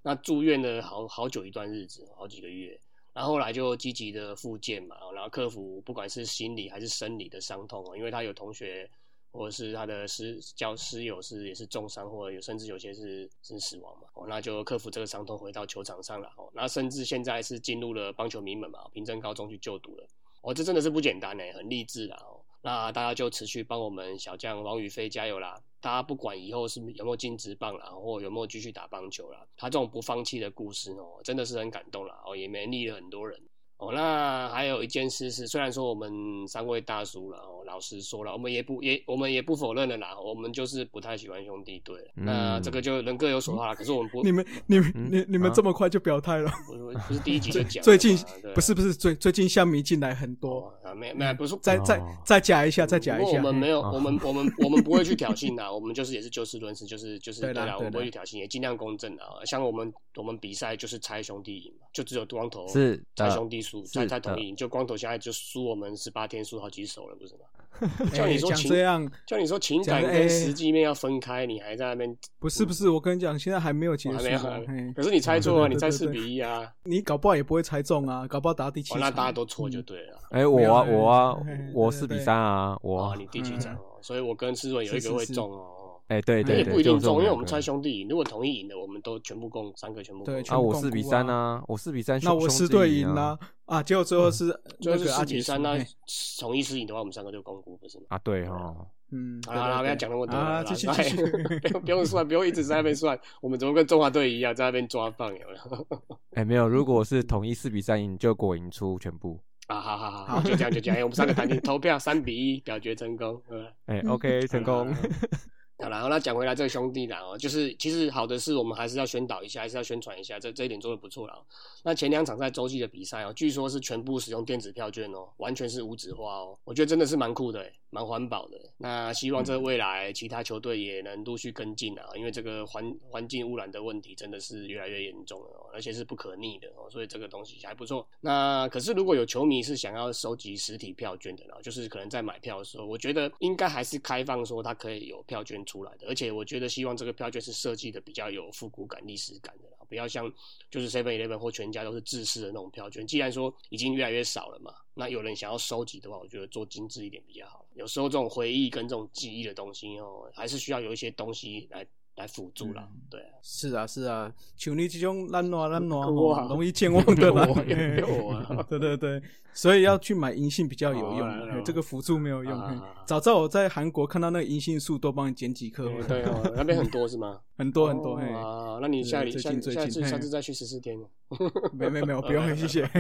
那住院了好好久一段日子，好几个月。然后后来就积极的复健嘛，然后克服不管是心理还是生理的伤痛啊，因为他有同学或者是他的师教师友是也是重伤，或者有甚至有些是是死亡嘛，哦，那就克服这个伤痛回到球场上了哦，那甚至现在是进入了棒球名门嘛，平镇高中去就读了，哦，这真的是不简单呢，很励志啦哦。那大家就持续帮我们小将王宇飞加油啦！大家不管以后是有没有进职棒啦，或有没有继续打棒球啦，他这种不放弃的故事哦，真的是很感动啦哦，也勉励了很多人哦。那还有一件事是，虽然说我们三位大叔了哦，老实说了，我们也不也我们也不否认了啦，我们就是不太喜欢兄弟队。那这个就人各有所好啦。可是我们不，*laughs* 你们你们嗯你你们啊这么快就表态了？不是不是第一集就讲，最近不是不是最最近乡民进来很多，哦啊，没没不是再再哦再加一下，再加一下。我们没有，哦我们 *laughs* 我们我们不会去挑衅的，我们就是也是就事论事，就是就是啦，我对啦对啦们不会去挑衅，也尽量公正啊。像我们我们比赛就是猜兄弟赢嘛，就只有光头是猜兄弟输，是猜猜统的一赢，就光头现在就输我们十八天，输好几手了，不是吗？哎 *laughs* 叫你说这样，叫你说情感跟实际面要分开，你还在那边，不是不是，我跟你讲，现在还没有结束还没有啊。嘿，可是你猜错了，对对你猜四比一啊，你搞不好也不会猜中啊，搞不好打第七。那大家都错就嗯对了。哎、我啊我啊我四比三啊，我哦，你第七场哦？所以我跟思润有一个会是是是中哦。哎、对也对对，不一定中，因为我们猜兄弟赢，如果同意赢的，我们都全部共三个全部共对啊，我四比三啊，我四比三，那我兄四队赢啦啊！结果最后是 *laughs* 最后是四比三，那输嘿统一师赢的话，我们三个就公估，不是吗？啊，对哦，嗯，好了，不要讲那么多啊，了，继续来继续。*laughs* 不用不用算，不用一直在那边算，我们怎么跟中华队一样在那边抓放有没有？*laughs* 哎、没有，如果是统一四比三赢，就果赢出全部。啊，好好好，就这样就这样，哎我们三个谈定投票三比一表决成功，嗯。哎、o k 成功。好，然后那讲回来这个兄弟啦哦，就是其实好的是我们还是要宣导一下，还是要宣传一下，这这一点做的不错了。那前两场在洲际的比赛哦，据说是全部使用电子票券哦，完全是无纸化哦，我觉得真的是蛮酷的诶，蛮环保的。那希望这未来其他球队也能陆续跟进啊，因为这个环环境污染的问题真的是越来越严重了哦，而且是不可逆的哦，所以这个东西还不错。那可是如果有球迷是想要收集实体票券的呢，就是可能在买票的时候，我觉得应该还是开放说它可以有票券出来的，而且我觉得希望这个票券是设计的比较有复古感、历史感的啦，不要像就是 Seven Eleven 或全家都是自私的那种票券。既然说已经越来越少了嘛，那有人想要收集的话，我觉得做精致一点比较好。有时候这种回忆跟这种记忆的东西哦，还是需要有一些东西来来辅助啦。对啊，是啊是啊，像你这种懒惰懒惰哇吼，容易健忘的啦对对对，所以要去买银杏比较有用这个辅助没有用。早知道我在韩国看到那个银杏树，多帮你捡几棵，哦对哦，那边很多是吗？很多很多。嘿，啊，那你下里最下下次下次再去十四天哦。没没没有，不用，谢谢。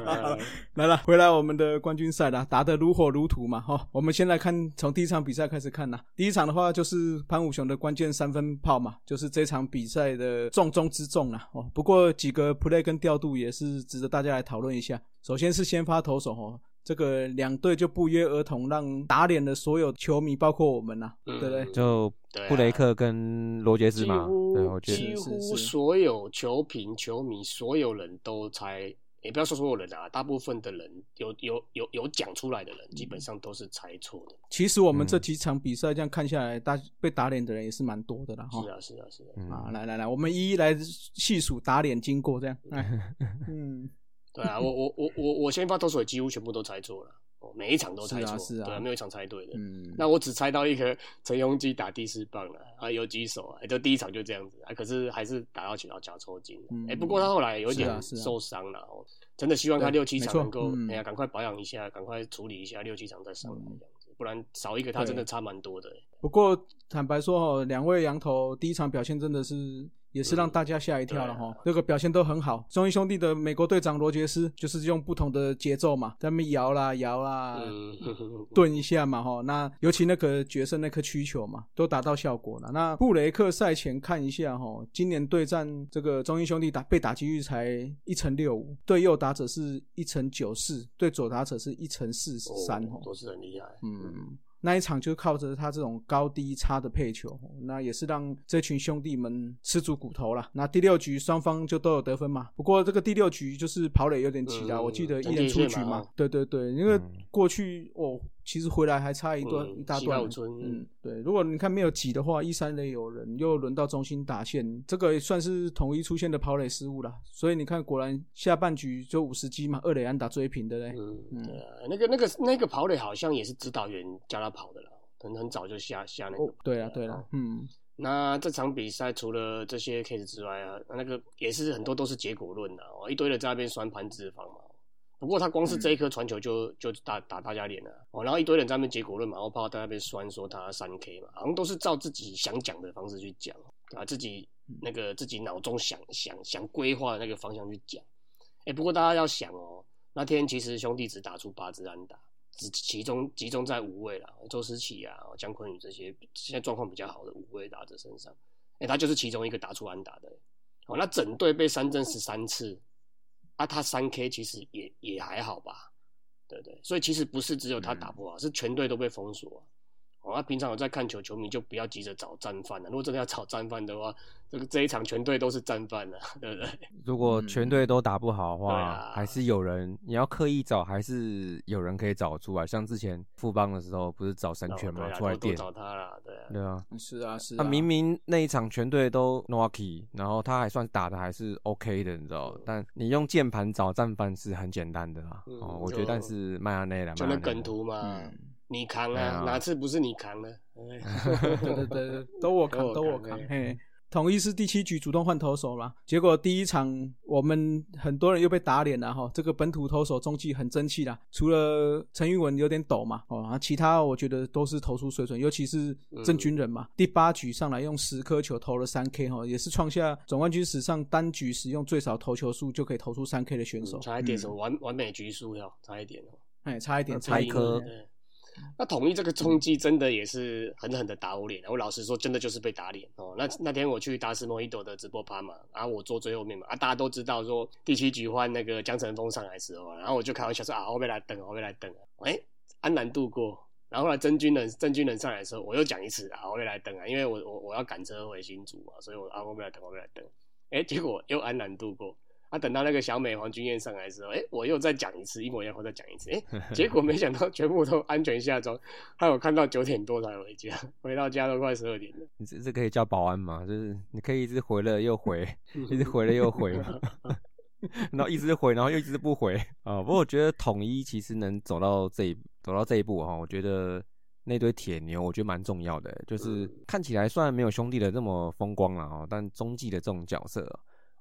来来来来了，回来我们的冠军赛啦，打得如火如荼嘛，哈。我们先来看从第一场比赛开始看啦。第一场的话就是潘武雄的关键三分炮嘛，就是这场比赛的重中之重啦。哦，不过几个 play 跟调度也是值得大家来讨论一下。首先是先发投手哦，这个两队就不约而同让打脸了所有球迷，包括我们呐，嗯对不对？就布雷克跟罗杰斯几嘛，乎对，我觉得几乎所有球评、球迷，所有人都猜，也不要说所有人啊，大部分的人有有有有讲出来的人，基本上都是猜错的。其实我们嗯这几场比赛这样看下来，大被打脸的人也是蛮多的啦，哈是。啊，是啊，是啊。嗯啊，来来来，我们一一来细数打脸经过，这样。哎，*laughs* 嗯，对啊，我我我我我先发投手也几乎全部都猜错了，哦，每一场都猜错，是啊是啊对啊，没有一场猜对的。嗯，那我只猜到一个陈庸基打第四棒了啊，有几手啊，就第一场就这样子啊，可是还是打到起到脚抽筋了。哎、嗯不过他后来有点是啊是啊受伤了哦，真的希望他六七场能够嗯哎呀赶快保养一下，赶快处理一下，六七场再上来嗯这样子，不然少一个他真的差蛮多的。不过坦白说哦，两位羊头第一场表现真的是也是让大家吓一跳了哈、这个表现都很好。中英兄弟的美国队长罗杰斯就是用不同的节奏嘛，在那边摇啦摇啦，嗯，*laughs* 顿一下嘛哈。那尤其那个角色那颗曲球嘛，都达到效果了。那布雷克赛前看一下哈，今年对战这个中英兄弟打被打击率才一成六五，对右打者是一成九四，对左打者是一成四十三都是很厉害。嗯，那一场就靠着他这种高低差的配球，那也是让这群兄弟们吃足骨头了。那第六局双方就都有得分嘛，不过这个第六局就是跑垒有点急了，嗯我记得一人出局嘛嘛，对对对，因为嗯。过去哦，其实回来还差一段、嗯一大段嗯，对，如果你看没有挤的话，一三垒有人，又轮到中心打线，这个也算是统一出现的跑垒失误了。所以你看，果然下半局就五十击嘛，二垒安打追平的嘞。嗯，嗯对啊，那个那个那个跑垒好像也是指导员叫他跑的了，很很早就下下那个，哦对啊，对啊，嗯，*laughs* 那这场比赛除了这些 case 之外啊，那个也是很多都是结果论的哦，一堆人在那边酸盘脂肪嘛。不过他光是这一颗传球就就打打大家脸了哦，然后一堆人在那边结果论嘛，然后怕在那边酸说他三 K 嘛，好像都是照自己想讲的方式去讲啊，自己那个自己脑中想想想规划的那个方向去讲。哎、不过大家要想哦，那天其实兄弟只打出八支安打，只其中集中在五位啦，周思齐啊、姜昆宇这些现在状况比较好的五位打者身上，哎、他就是其中一个打出安打的。哦，那整队被三振十三次，啊，他三 K 其实也也还好吧，对对？所以其实不是只有他打不好，是全队都被封锁、啊。哦，那平常有在看球，球迷就不要急着找战犯了。如果真的要找战犯的话，这个这一场全队都是战犯了，*laughs* 对不对？*laughs* 如果全队都打不好的话，对啊还是有人你要刻意找，还是有人可以找出来。像之前富邦的时候，不是找神哦拳嘛、对啊出来垫，找他了，对啊。对啊。是啊，是啊，明明那一场全队都 n o k i 然后他还算打的还是 OK 的，你知道？但你用键盘找战犯是很简单的啦。嗯哦，我觉得但是迈阿内了，就那梗图嘛，嗯，你扛啊，哪次不是你扛呢？哎 *laughs* 对对对，对都我扛，*laughs* 都我扛嘿嘿。统一是第七局主动换投手嘛，结果第一场我们很多人又被打脸了哈。这个本土投手中继很争气啦，除了陈玉文有点抖嘛，哦，其他我觉得都是投出水准，尤其是郑军人嘛，第八局上来用十颗球投了三 K 哈，也是创下总冠军史上单局使用最少投球数就可以投出三 K 的选手。差一点什么完完美局数要差一点哦，哎，差一点差一颗。那统一这个冲击真的也是狠狠的打我脸，我老实说，真的就是被打脸哦。那那天我去达斯莫伊朵的直播趴嘛，然后我坐最后面嘛，啊，大家都知道说第七局换那个江晨峰上来时候，然后我就开玩笑说啊，我会来等，我会来等，哎，安南度过，然后后来真军人真军人上来的时候，我又讲一次啊，我会来等啊，因为我我我要赶车回新竹嘛，所以我啊，我会来等，我会来等，哎，结果又安南度过。他等到那个小美黄君燕上来的时候，哎，我又再讲一次，一模一样，我再讲一次，哎，*laughs* 结果没想到全部都安全下装，还有看到九点多才回家，回到家都快十二点了。你这这可以叫保安吗？就是你可以一直回了又回，一直回了又回嘛，*laughs* 然后一直回，然后又一直不回啊。不过我觉得统一其实能走到这一走到这一步哈，我觉得那堆铁牛我觉得蛮重要的，就是看起来虽然没有兄弟的那么风光了哦，但中继的这种角色，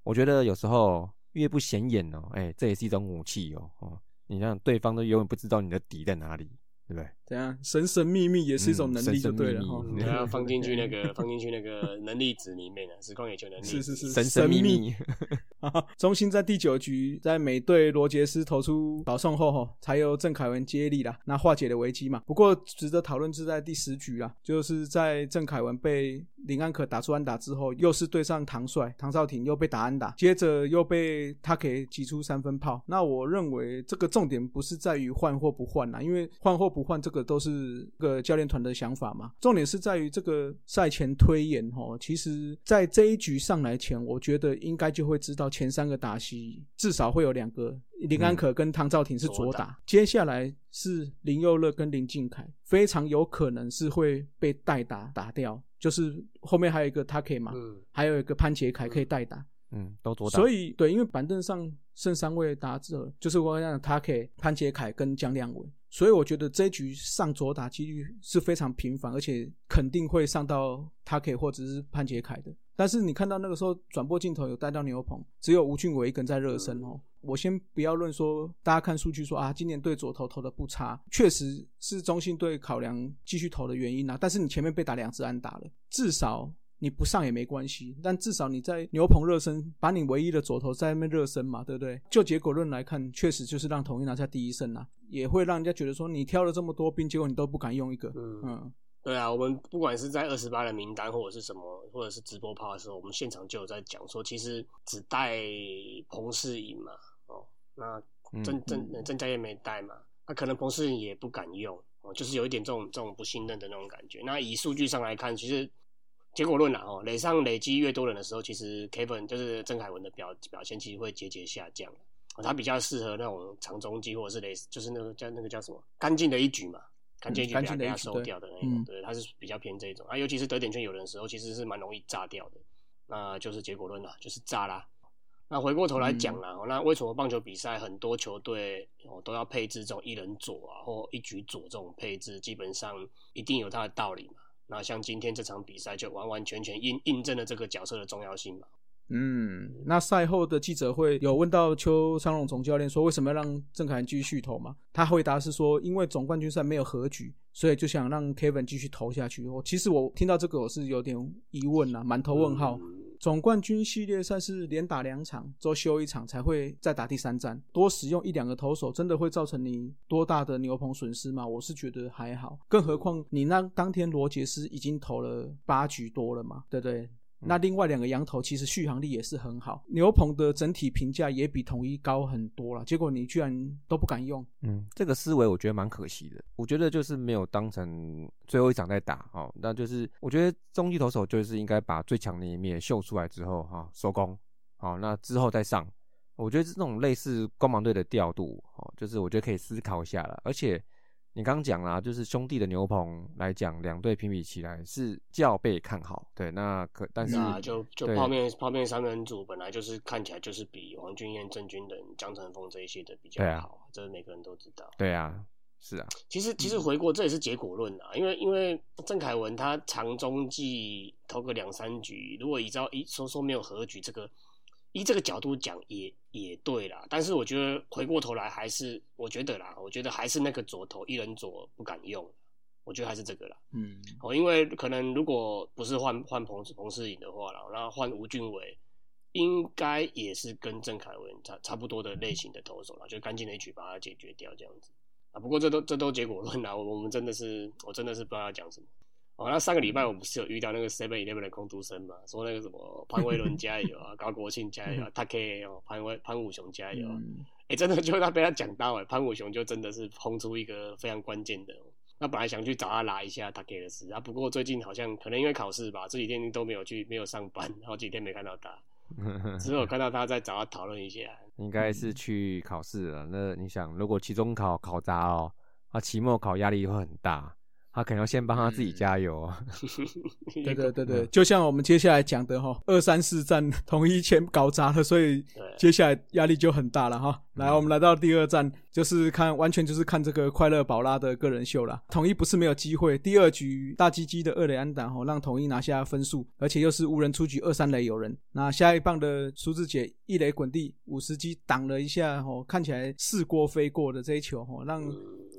我觉得有时候。越不显眼哦，哎，这也是一种武器哦，哦，你让对方都永远不知道你的底在哪里，对不对？怎样？神神秘秘也是一种能力，就对了哈。你要放进去那个，*laughs* 放进去那个能力值里面的实况野球能力，是是是，神神秘秘。*laughs* 中心在第九局，在美队罗杰斯投出保送后，哈，才由郑凯文接力啦，那化解了危机嘛。不过值得讨论是在第十局啦，就是在郑凯文被林安可打出安打之后，又是对上唐帅唐少廷又被打安打，接着又被他给击出三分炮。那我认为这个重点不是在于换或不换啦，因为换或不换这个都是个教练团的想法嘛。重点是在于这个赛前推演，哈，其实在这一局上来前，我觉得应该就会知道。前三个打席至少会有两个林安可跟唐兆廷是左打，接下来是林佑乐跟林敬凯，非常有可能是会被代打打掉，就是后面还有一个他可以嘛，还有一个潘杰凯可以代打，嗯，都左打。所以对，因为板凳上剩三位打者，就是我讲他可以潘杰凯跟江亮伟，所以我觉得这局上左打几率是非常频繁，而且肯定会上到他可以或者是潘杰凯的。但是你看到那个时候转播镜头有带到牛棚，只有吴俊伟一个人在热身哦。我先不要论说，大家看数据说啊，今年对左投投的不差，确实是中信队考量继续投的原因啊。但是你前面被打两次安打了，至少你不上也没关系。但至少你在牛棚热身，把你唯一的左投在那边热身嘛，对不对？就结果论来看，确实就是让统一拿下第一胜啊，也会让人家觉得说你挑了这么多兵，结果你都不敢用一个，嗯。对啊，我们不管是在二十八人名单或者是什么，或者是直播趴的时候，我们现场就有在讲说，其实只带彭世颖嘛，哦，那郑郑郑家业没带嘛，那可能彭世颖也不敢用，哦，就是有一点这种这种不信任的那种感觉。那以数据上来看，其实结果论啊，哦，垒上累积越多人的时候，其实 Kevin 就是郑凯文的表表现其实会节节下降，他比较适合那种长中继或者是垒，就是那个叫那个叫什么干净的一局嘛。干净一局给它收掉的那种，对，它是比较偏这种啊，尤其是得点圈有的时候其实是蛮容易炸掉的，那就是结果论了，就是炸啦。那回过头来讲啦，那为什么棒球比赛很多球队哦都要配置这种一人左啊或一局左这种配置，基本上一定有它的道理嘛。那像今天这场比赛就完完全全印印证了这个角色的重要性嘛。嗯，那赛后的记者会有问到邱昌龙总教练说，为什么要让郑凯文继续投吗？他回答是说，因为总冠军赛没有和局，所以就想让 Kevin 继续投下去。我其实我听到这个我是有点疑问啊，满头问号。总冠军系列赛是连打两场，周休一场才会再打第三战，多使用一两个投手，真的会造成你多大的牛棚损失吗？我是觉得还好，更何况你那当天罗杰斯已经投了八局多了嘛，对不对？那另外两个羊头其实续航力也是很好，牛棚的整体评价也比统一高很多了。结果你居然都不敢用，嗯，这个思维我觉得蛮可惜的。我觉得就是没有当成最后一场在打哦，那就是我觉得中继投手就是应该把最强的一面秀出来之后哈收工，好，那之后再上。我觉得这种类似光芒队的调度哦，就是我觉得可以思考一下了，而且。你刚刚讲啦，就是兄弟的牛棚来讲，两队评比起来是较被看好。对，那可但是啊就就泡面泡面三人组本来就是看起来就是比黄俊彦、郑钧等、江晨峰这一些的比较好，这每个人都知道。对啊，是啊，其实其实回过这也是结果论啊，因为因为郑凯文他长中继投个两三局，如果依照一说说没有和局，这个依这个角度讲也也对啦。但是我觉得回过头来还是我觉得啦，我觉得还是那个左投一人左不敢用，我觉得还是这个啦。嗯，哦，因为可能如果不是换换彭彭世颖的话啦，然后换吴俊伟，应该也是跟郑凯文差差不多的类型的投手啦，就干净的一局把它解决掉这样子。啊，不过这都这都结果论啦，我我们真的是我真的是不知道要讲什么。哦，那上个礼拜我不是有遇到那个 Seven Eleven 的空读生嘛，说那个什么潘威伦加油啊，*laughs* 高国庆加油，他 K 哦，潘威潘武雄加油。哎，真的就他被他讲到哎，潘武雄就真的是轰出一个非常关键的。那本来想去找他拉一下他给的事啊，不过最近好像可能因为考试吧，这几天都没有去，没有上班，好几天没看到他。*laughs* 只有看到他在找他讨论一下，应该是去考试了。那你想，如果期中考考砸哦，啊，期末考压力会很大，他可能要先帮他自己加油。*laughs* 对对对对，就像我们接下来讲的哈，二三四战统一全搞砸了，所以接下来压力就很大了哈。来，我们来到第二站，就是看完全就是看这个快乐宝拉的个人秀了。统一不是没有机会，第二局大鸡鸡的二垒安打哦，让统一拿下分数，而且又是无人出局，二三垒有人。那下一棒的苏志杰一垒滚地，五十击挡了一下哦，看起来似过非过的这一球哦，让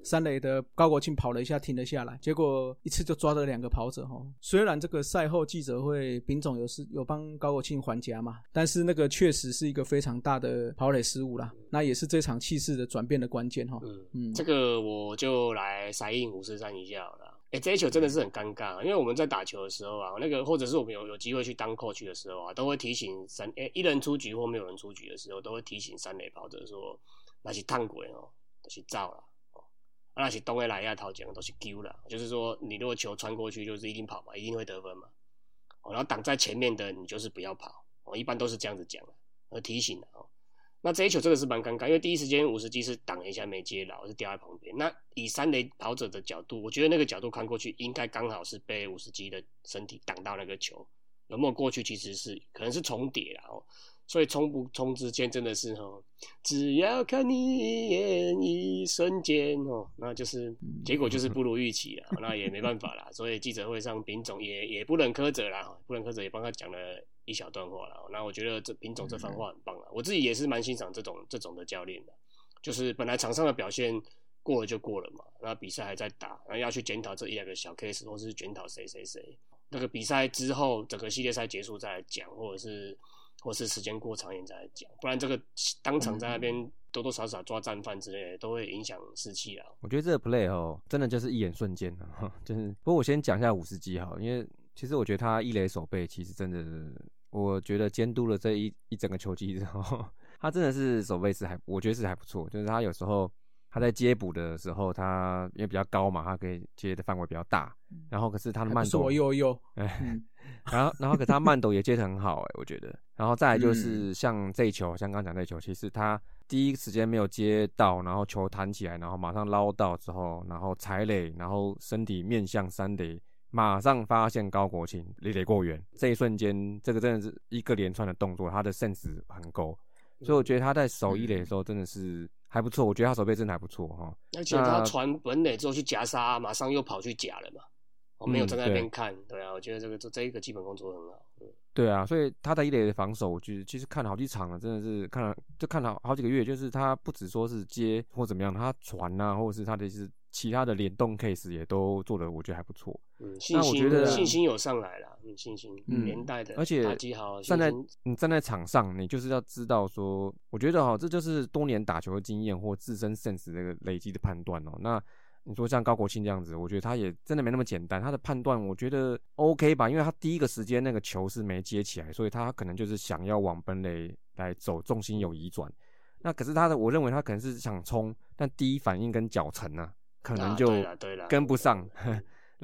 三垒的高国庆跑了一下，停了下来，结果一次就抓了两个跑者哈。虽然这个赛后记者会，丙总有是有帮高国庆还家嘛，但是那个确实是一个非常大的跑垒失误啦。那也是这场气势的转变的关键哈。嗯嗯，这个我就来塞印五十三一下好了。哎，这一球真的是很尴尬，因为我们在打球的时候啊，那个或者是我们有有机会去当 coach 的时候啊，都会提醒三哎一人出局或没有人出局的时候，都会提醒三垒跑者说那是烫鬼哦，都是造了哦，那是东来来亚头奖都是丢了，就是说你如果球穿过去，就是一定跑嘛，一定会得分嘛。哦，然后挡在前面的你就是不要跑，哦，一般都是这样子讲的，而提醒的哦。那这一球真的是蛮尴尬，因为第一时间五十击是挡了一下没接牢，是掉在旁边。那以三垒跑者的角度，我觉得那个角度看过去，应该刚好是被五十击的身体挡到那个球，有没有过去其实是可能是重叠了哦。所以冲不冲之间真的是哈，只要看你一眼一瞬间哦，那就是结果就是不如预期了，那也没办法啦。所以记者会上丙总也也不能苛责啦，不能苛责也帮他讲了。一小段话了，那我觉得这品种这番话很棒了，我自己也是蛮欣赏这种这种的教练的，就是本来场上的表现过了就过了嘛，那比赛还在打，然后要去检讨这一两个小 case，或是检讨谁谁谁，那个比赛之后整个系列赛结束再来讲，或者是或是时间过长一点再来讲，不然这个当场在那边多多少少抓战犯之类的，都会影响士气啊。我觉得这个 play 哦，真的就是一眼瞬间的，*laughs* 就是不过我先讲一下五十级哈，因为。其实我觉得他一垒手背其实真的，我觉得监督了这一一整个球季之后，他真的是手背是还，我觉得是还不错。就是他有时候他在接捕的时候，他因为比较高嘛，他可以接的范围比较大。然后可是他的慢抖，有有，哎，然后然后可他慢抖也接的很好，哎，我觉得。然后再来就是像这一球，像刚讲这球，其实他第一时间没有接到，然后球弹起来，然后马上捞到之后，然后踩垒，然后身体面向三垒。马上发现高国庆离得过远，这一瞬间，这个真的是一个连串的动作，他的 sense 很够，所以我觉得他在守一垒的时候真的是还不错，我觉得他守背真的还不错哈。而且他传本垒之后去夹杀，马上又跑去夹了嘛，我没有站在那边看，对啊，我觉得这个这这一个基本功做得很好。对啊，所以他在一垒的防守，我觉得其实看了好几场了，真的是看了就看了好几个月，就是他不止说是接或怎么样，他传啊，或者是他的是。其他的联动 case 也都做的，我觉得还不错。嗯，那我觉得信心有上来了，嗯，信心，嗯，年代的，而且站在你站在场上，你就是要知道说，我觉得哈，这就是多年打球的经验或自身 sense 这个累积的判断哦。那你说像高国庆这样子，我觉得他也真的没那么简单，他的判断我觉得 OK 吧，因为他第一个时间那个球是没接起来，所以他可能就是想要往本垒来走，重心有移转。那可是他的，我认为他可能是想冲，但第一反应跟脚程啊。可能就跟不上，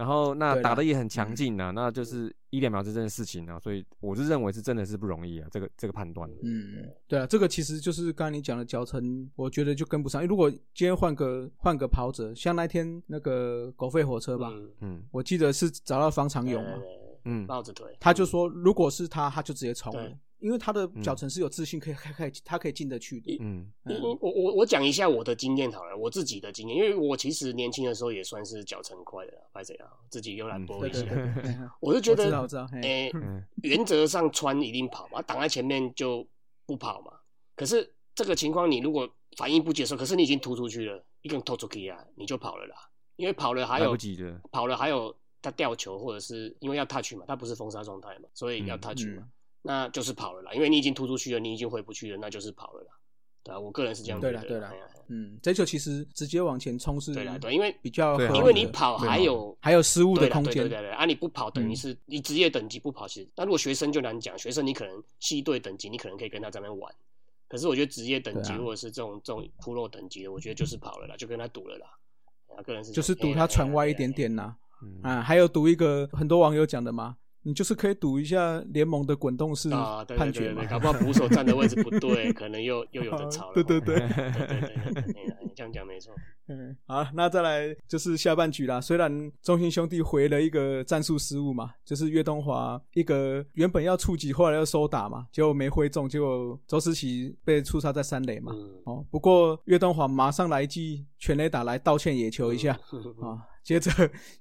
然后那打的也很强劲呐，那就是一两秒之间的事情啊，所以我是认为是真的是不容易啊，这个这个判断。嗯，对啊，这个其实就是刚刚你讲的脚程，我觉得就跟不上。如果今天换个换个跑者，像那天那个狗吠火车吧，嗯，我记得是找到方长勇嘛，嗯，抱着腿，他就说如果是他，他就直接冲了。因为他的脚程是有自信，可以可以可以他可以进得去的。嗯，我我我讲一下我的经验好了，我自己的经验，因为我其实年轻的时候也算是脚程快的啦，白谁啊，自己又来播一下对对。对，对我就觉得诶、嗯原则上穿一定跑嘛，挡在前面就不跑嘛。可是这个情况，你如果反应不接受，可是你已经突出去了，一根突出去啊，你就跑了啦。因为跑了还有跑了还有他吊球，或者是因为要 touch 嘛，他不是封杀状态嘛，所以要嗯 touch 嘛，嗯那就是跑了啦。因为你已经突出去了，你已经回不去了，那就是跑了啦。对啊，我个人是这样觉得。对啦对啦嗯，这球其实直接往前冲是对啦对，因为比较因为你跑还有还有失误的空间对对对，对啊，你不跑等于嗯是你职业等级不跑，其实那如果学生就难讲，学生你可能系队等级，你可能可以跟他在那边玩，可是我觉得职业等级或者是这种这种 pro 等级的，我觉得就是跑了啦，就跟他赌了啦。啊，个人是就是赌他传歪一点点呐。啊，还有赌一个很多网友讲的嘛，你就是可以赌一下联盟的滚动式判决嘛，搞不好捕手站的位置不对，*laughs* 可能又又有的吵了。对对对对对对，你这样讲没错。嗯，好，那再来就是下半局啦。虽然中心兄弟回了一个战术失误嘛，就是岳东华一个原本要触及，后来要收打嘛，结果没挥中，结果周思琪被触杀在三垒嘛。哦，不过岳东华马上来一记全垒打来道歉野球一下啊。接着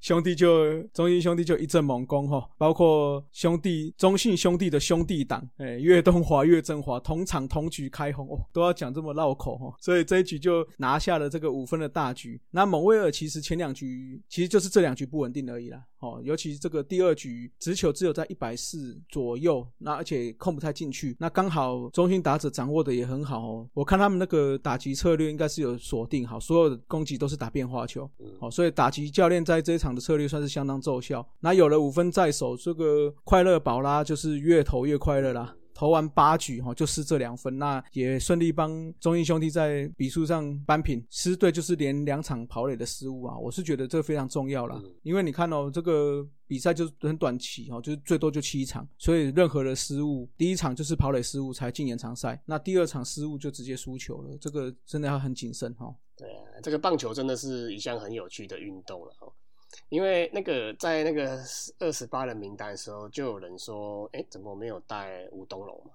兄弟就中信兄弟就一阵猛攻哈，包括兄弟中信兄弟的兄弟党，哎，岳东华、岳振华同场同局开轰哦，都要讲这么绕口哈，所以这一局就拿下了这个五分的大局。那蒙威尔其实前两局其实就是这两局不稳定而已啦，哦，尤其这个第二局直球只有在一百四左右，那而且控不太进去，那刚好中信打者掌握的也很好哦，我看他们那个打击策略应该是有锁定好，所有的攻击都是打变化球。嗯好，所以打击教练在这一场的策略算是相当奏效。那有了五分在手，这个快乐宝拉就是越投越快乐啦。投完八局哈，就失这两分，那也顺利帮中英兄弟在比数上扳平。失队就是连两场跑垒的失误啊，我是觉得这非常重要啦。嗯因为你看哦，这个比赛就是很短期哦，就是最多就七场，所以任何的失误，第一场就是跑垒失误才进延长赛，那第二场失误就直接输球了，这个真的要很谨慎哈。对啊，这个棒球真的是一项很有趣的运动了哦。因为那个在那个二十八人名单的时候，就有人说，哎，怎么没有带吴东龙嘛？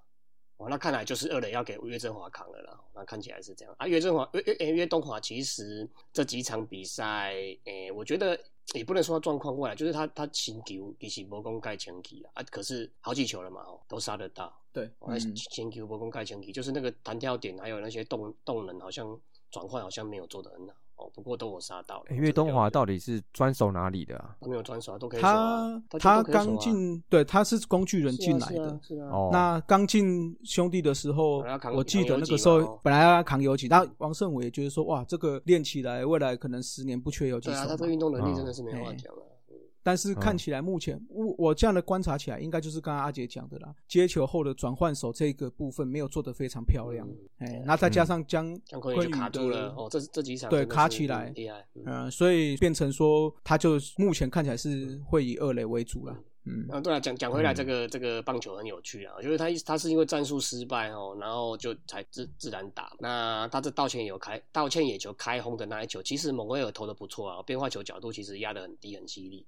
哦，那看来就是二垒要给岳振华扛了啦。那看起来是这样啊。岳振华、岳岳岳东华其实这几场比赛，诶，我觉得也不能说他状况外来，就是他他请球其实无讲盖前期啊，啊，可是好几球了嘛，哦，都杀得到。对，前球不公盖前期，就是那个弹跳点还有那些动动能，好像转换好像没有做得很好哦。不过都有杀到了。欸岳东华到底底是专守哪里的啊？他没有专手啊，都可以守啊他他他刚进，对，他是工具人进来的。是啊，哦，那刚进兄弟的时候我记得那个时候本来要扛油井，那王胜伟也觉得说，哇，这个练起来，未来可能十年不缺油井对啊，他这运动能力真的是没话嗯讲啊。但是看起来目前我我这样的观察起来，应该就是刚刚阿杰讲的啦，接球后的转换手这个部分没有做得非常漂亮。嗯哎，那再加上江江坤宇就卡住了哦，这这几场对卡起来嗯厉害。嗯嗯，所以变成说他就目前看起来是会以二垒为主了。嗯，啊，对啊，讲讲回来，这个、这个棒球很有趣啊，就是他他是因为战术失败哦，然后就才自自然打。那他这道歉有开道歉野球开轰的那一球，其实蒙威尔投的不错啊，变化球角度其实压得很低很犀利。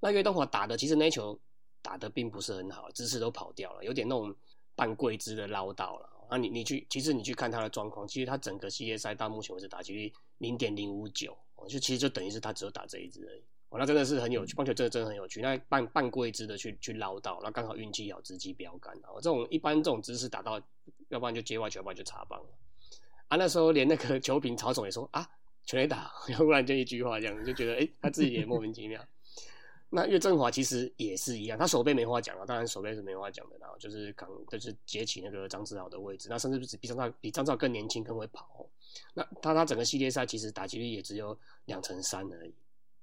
那岳东华打的其实那球打的并不是很好，姿势都跑掉了，有点那种半跪姿的捞到了。啊你，你去，其实你去看他的状况，其实他整个系列赛到目前为止打击率零点零五九，就其实就等于是他只有打这一支而已。哦，那真的是很有趣，棒球真的真的很有趣。那半半跪姿的去去捞到，那刚好运气好，直击标杆。哦，这种一般这种姿势打到，要不然就接外球，要不然就插棒。啊，那时候连那个 *laughs* 球评曹总也说啊，全垒打，*laughs* 忽然就一句话这样，就觉得哎、诶他自己也莫名其妙。那岳振华其实也是一样，他手背没话讲了，当然手背是没话讲的，然后就是扛，就是接起那个张志豪的位置，那甚至比张兆比张兆更年轻，更会跑、那他他整个系列赛其实打击率也只有两成三而已，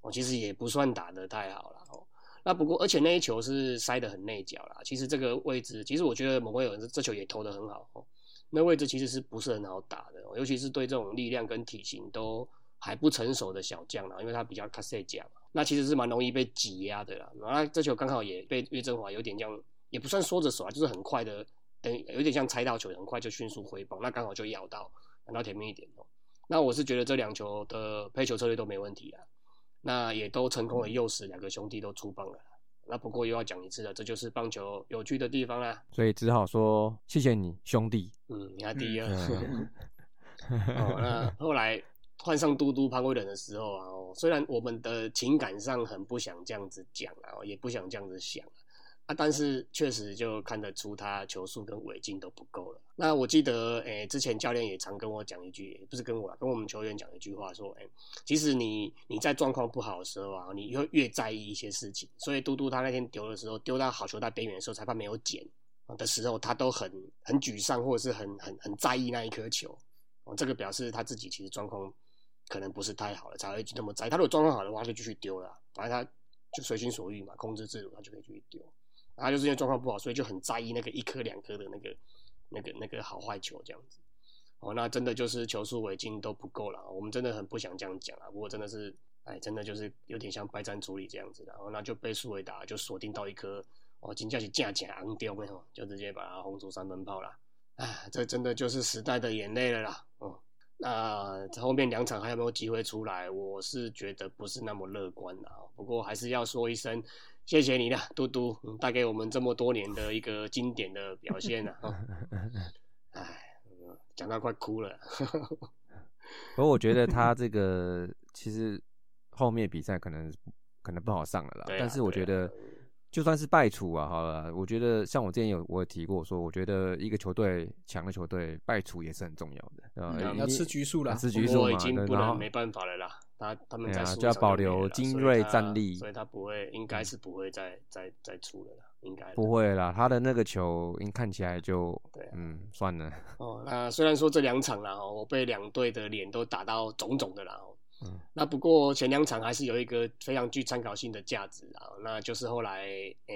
哦，其实也不算打得太好了哦。那不过而且那一球是塞得很内角啦，其实这个位置，其实我觉得某位有人这球也投得很好哦，那位置其实是不是很好打的、哦，尤其是对这种力量跟体型都还不成熟的小将啦，因为他比较卡塞甲嘛。那其实是蛮容易被挤压的啦。然后这球刚好也被岳振华有点这样，也不算缩着手啊，就是很快的，等于有点像猜到球，很快就迅速挥棒，那刚好就咬到，咬到前面一点哦。那我是觉得这两球的配球策略都没问题啦，那也都成功的诱使两个兄弟都出棒了。那不过又要讲一次了，这就是棒球有趣的地方啦。所以只好说谢谢你，兄弟。嗯，你还第二。嗯 *laughs* 哦，那后来换上嘟嘟潘威人的时候啊，虽然我们的情感上很不想这样子讲啊，也不想这样子想啊，但是确实就看得出他球速跟尾劲都不够了。那我记得，诶、之前教练也常跟我讲一句，也不是跟我啦，跟我们球员讲一句话，说，诶、其实你你在状况不好的时候啊，你会越在意一些事情。所以嘟嘟他那天丢的时候，丢到好球带边缘的时候，裁判没有捡的时候，他都很很沮丧，或者是很很很在意那一颗球。哦，这个表示他自己其实状况可能不是太好了，才会那么在意。他如果状况好的话，就继续丢了，反正他就随心所欲嘛，控制自如，他就可以继续丢。然后就是因为状况不好，所以就很在意那个一颗两颗的那个、那个、那个好坏球这样子。哦，那真的就是球速尾劲都不够了。我们真的很不想这样讲啊，不过真的是，哎，真的就是有点像败战处理这样子的。然后那就被苏伟达就锁定到一颗，哦，金价是架架昂丢没有，就直接把它轰出三分炮了。哎，这真的就是时代的眼泪了啦。哦、那后面两场还有没有机会出来？我是觉得不是那么乐观的啊。不过还是要说一声谢谢你啦，嘟嘟，嗯带给我们这么多年的一个经典的表现啊。*laughs* 哦哎，嗯讲到快哭了。不过我觉得他 *laughs* 这个其实后面比赛可能可能不好上了啦，对啊但是我觉得啊就算是败处啊，好了，我觉得像我之前有我有提过说，我觉得一个球队强的球队败处也是很重要的，啊？嗯要吃局数啦吃不局数嘛，已经对然后不能没办法了啦。他他们就要保留精所以他锐战力所以他不会，应该是不会再再再出了啦，应该不会啦，他的那个球，应看起来就对啊嗯算了，哦，那虽然说这两场啦，哦我被两队的脸都打到肿肿的啦，哦嗯那不过前两场还是有一个非常具参考性的价值啊，那就是后来呃、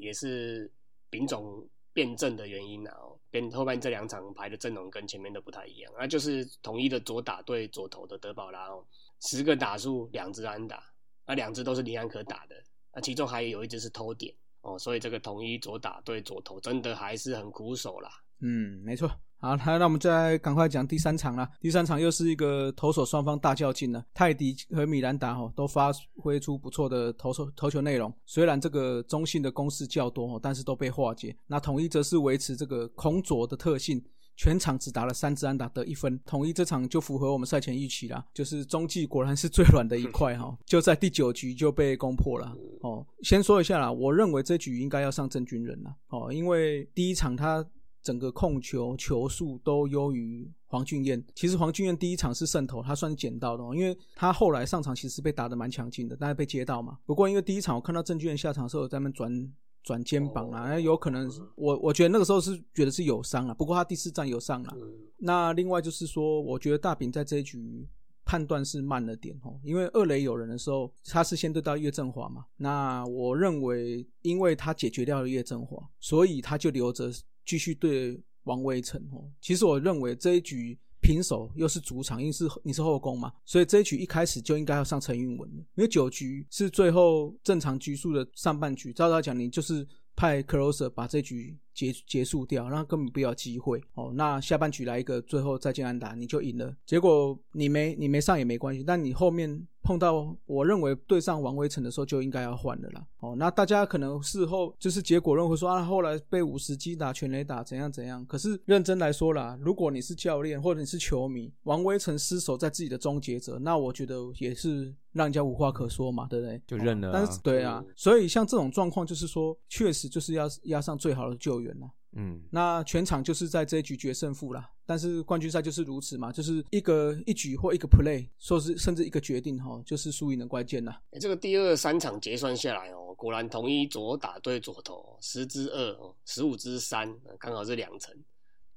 也是丙种辩证的原因啊，哦边后面这两场排的阵容跟前面的不太一样，那就是统一的左打对左投的德保拉哦，十个打数两只安打，那两只都是林安可打的，那其中还有一只是偷点哦，所以这个统一左打对左投真的还是很苦手啦。嗯，没错。好，那那我们再赶快讲第三场啦。第三场又是一个投手双方大较劲了。泰迪和米兰达哦都发挥出不错的投手投球内容，虽然这个中性的攻势较多哦，但是都被化解。那统一则是维持这个空左的特性。全场只打了三支安打得一分，统一这场就符合我们赛前预期啦，就是中继果然是最软的一块哈，*laughs* 就在第九局就被攻破了哦。先说一下啦，我认为这局应该要上郑军人了哦，因为第一场他整个控球球速都优于黄俊彦。其实黄俊彦第一场是胜投，他算捡到的、哦，因为他后来上场其实被打得蛮强劲的，但是被接到嘛。不过因为第一场我看到郑俊彦下场的时候在那边转。转肩膀啦，那有可能我我觉得那个时候是觉得是有伤了，不过他第四站有上了。嗯那另外就是说，我觉得大饼在这一局判断是慢了点哦，因为二垒有人的时候，他是先对到岳振华嘛。那我认为，因为他解决掉了岳振华，所以他就留着继续对王威成哦。其实我认为这一局平手又是主场，因为是你是后宫嘛，所以这一局一开始就应该要上陈韵文，因为九局是最后正常局数的上半局，照他讲，你就是派 closer 把这局结结束掉，让他根本不要机会哦。那下半局来一个最后再见安打，你就赢了。结果你没你没上也没关系，但你后面碰到我认为对上王威成的时候就应该要换了啦。哦，那大家可能事后就是结果论会说啊，后来被五十击打全垒打怎样怎样。可是认真来说啦，如果你是教练或者你是球迷，王威成失手在自己的终结者，那我觉得也是让人家无话可说嘛，对不对？就认了啊但是对啊，所以像这种状况，就是说确实就是要压上最好的救援啦。嗯，那全场就是在这一局决胜负啦。但是冠军赛就是如此嘛，就是一个一局或一个 play，说是甚至一个决定哈，就是输赢的关键啦。欸这个第二三场结算下来哦，果然统一左打对左投，十之二哦，十五之三，呃刚好是两成。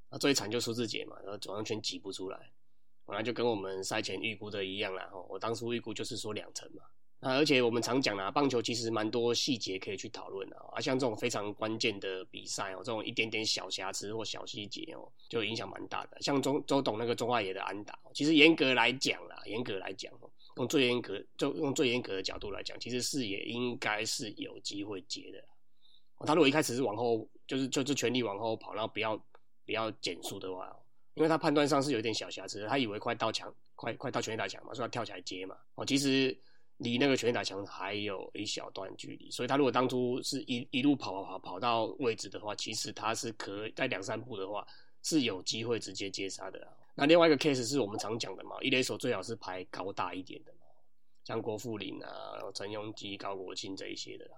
那最惨就苏志杰嘛，然后完全挤不出来，本来就跟我们赛前预估的一样啦。哦，我当初预估就是说两成嘛。那而且我们常讲啦，棒球其实蛮多细节可以去讨论的啊，像这种非常关键的比赛哦，这种一点点小瑕疵或小细节哦，就影响蛮大的。像周周董那个中外野的安打，其实严格来讲啦，严格来讲哦，用最严格就用最严格的角度来讲，其实视野应该是有机会接的。他如果一开始是往后，就是就是全力往后跑，然后不要不要减速的话，因为他判断上是有一点小瑕疵，他以为快到墙，快快到全力打墙嘛，所以他跳起来接嘛。哦，其实离那个全垒打墙还有一小段距离，所以他如果当初是一一路跑跑跑跑到位置的话，其实他是可以在两三步的话是有机会直接接杀的。那另外一个 case 是我们常讲的嘛，一垒手最好是排高大一点的嘛，像郭富林啊、陈庸基、高国庆这一些的。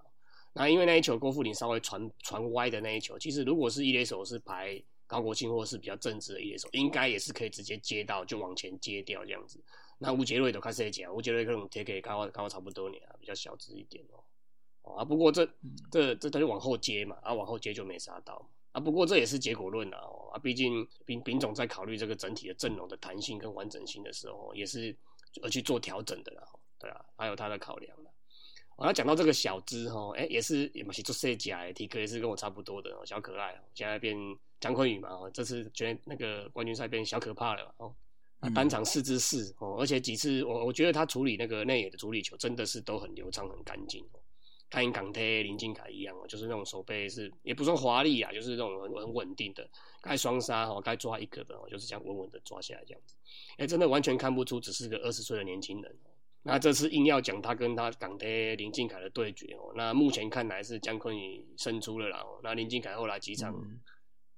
那因为那一球郭富林稍微传传歪的那一球，其实如果是一垒手是排高国庆或是比较正直的一垒手，应该也是可以直接接到就往前接掉这样子。那吴杰瑞都开始讲，吴杰瑞可能贴给高高差不多年啊，比较小只一点哦。啊，不过这这这他就往后接嘛，啊往后接就没杀到啊。不过这也是结果论啊，啊，毕竟丙丙总在考虑这个整体的阵容的弹性跟完整性的时候，也是而去做调整的啦。对啊，还有他的考量。我要讲到这个小资哈，哎，也是也是做设计啊，体格也是跟我差不多的小可爱，现在变姜昆宇嘛，这次觉得那个冠军赛变小可怕了哦，单场四支四哦，而且几次我我觉得他处理那个内野的处理球真的是都很流畅很干净哦，他跟港铁林俊凯一样哦，就是那种手背是也不算华丽啊，就是那种很很稳定的，该双杀哦，该抓一个的哦，就是这样稳稳的抓下来这样子，哎，真的完全看不出只是个二十岁的年轻人。那这次硬要讲他跟他港铁林俊凯的对决哦，那目前看来是姜昆宇胜出了啦。那林俊凯后来几场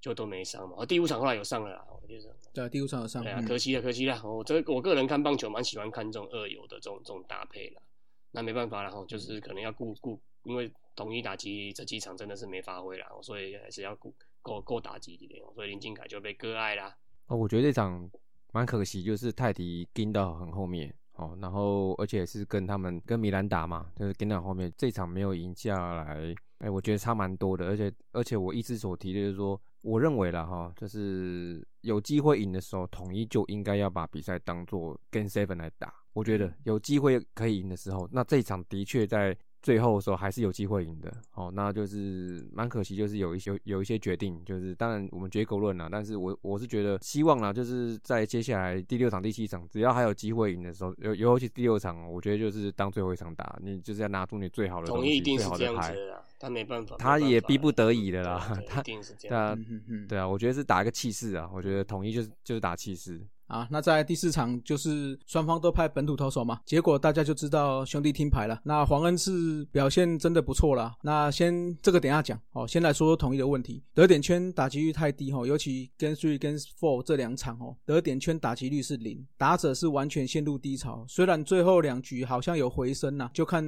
就都没上嘛，第五场后来有上了啦，我觉得。对，第五场有上。对啊，可惜了，可惜了。我这我个人看棒球蛮喜欢看这种二游的这种这种搭配了。那没办法了哈，就是可能要顾顾，因为统一打击这几场真的是没发挥了，所以还是要顾够够打击一点，所以林敬凯就被割爱啦。哦，我觉得这场蛮可惜，就是泰迪跟到很后面。哦，然后而且是跟他们跟米兰打嘛，就是跟到后面这场没有赢下来，哎，我觉得差蛮多的。而且而且我一直所提的就是说，我认为了哈，就是有机会赢的时候，统一就应该要把比赛当做跟 seven 来打。我觉得有机会可以赢的时候，那这一场的确在。最后的时候还是有机会赢的，哦，那就是蛮可惜，就是有一些有一些决定，就是当然我们结果论了，但是我我是觉得希望啦，就是在接下来第六场、第七场，只要还有机会赢的时候，尤尤其第六场，我觉得就是当最后一场打，你就是要拿出你最好的东西，最好的牌，他没办法，他也逼不得已的啦，他对啊，*laughs* 对啊，我觉得是打一个气势啊，我觉得统一就是就是打气势。啊，那在第四场就是双方都派本土投手嘛，结果大家就知道兄弟听牌了。那黄恩赐表现真的不错了。那先这个等下讲哦，先来说说统一的问题，得点圈打击率太低哦，尤其跟 three 跟 four 这两场哦，得点圈打击率是零，打者是完全陷入低潮。虽然最后两局好像有回升呐，就看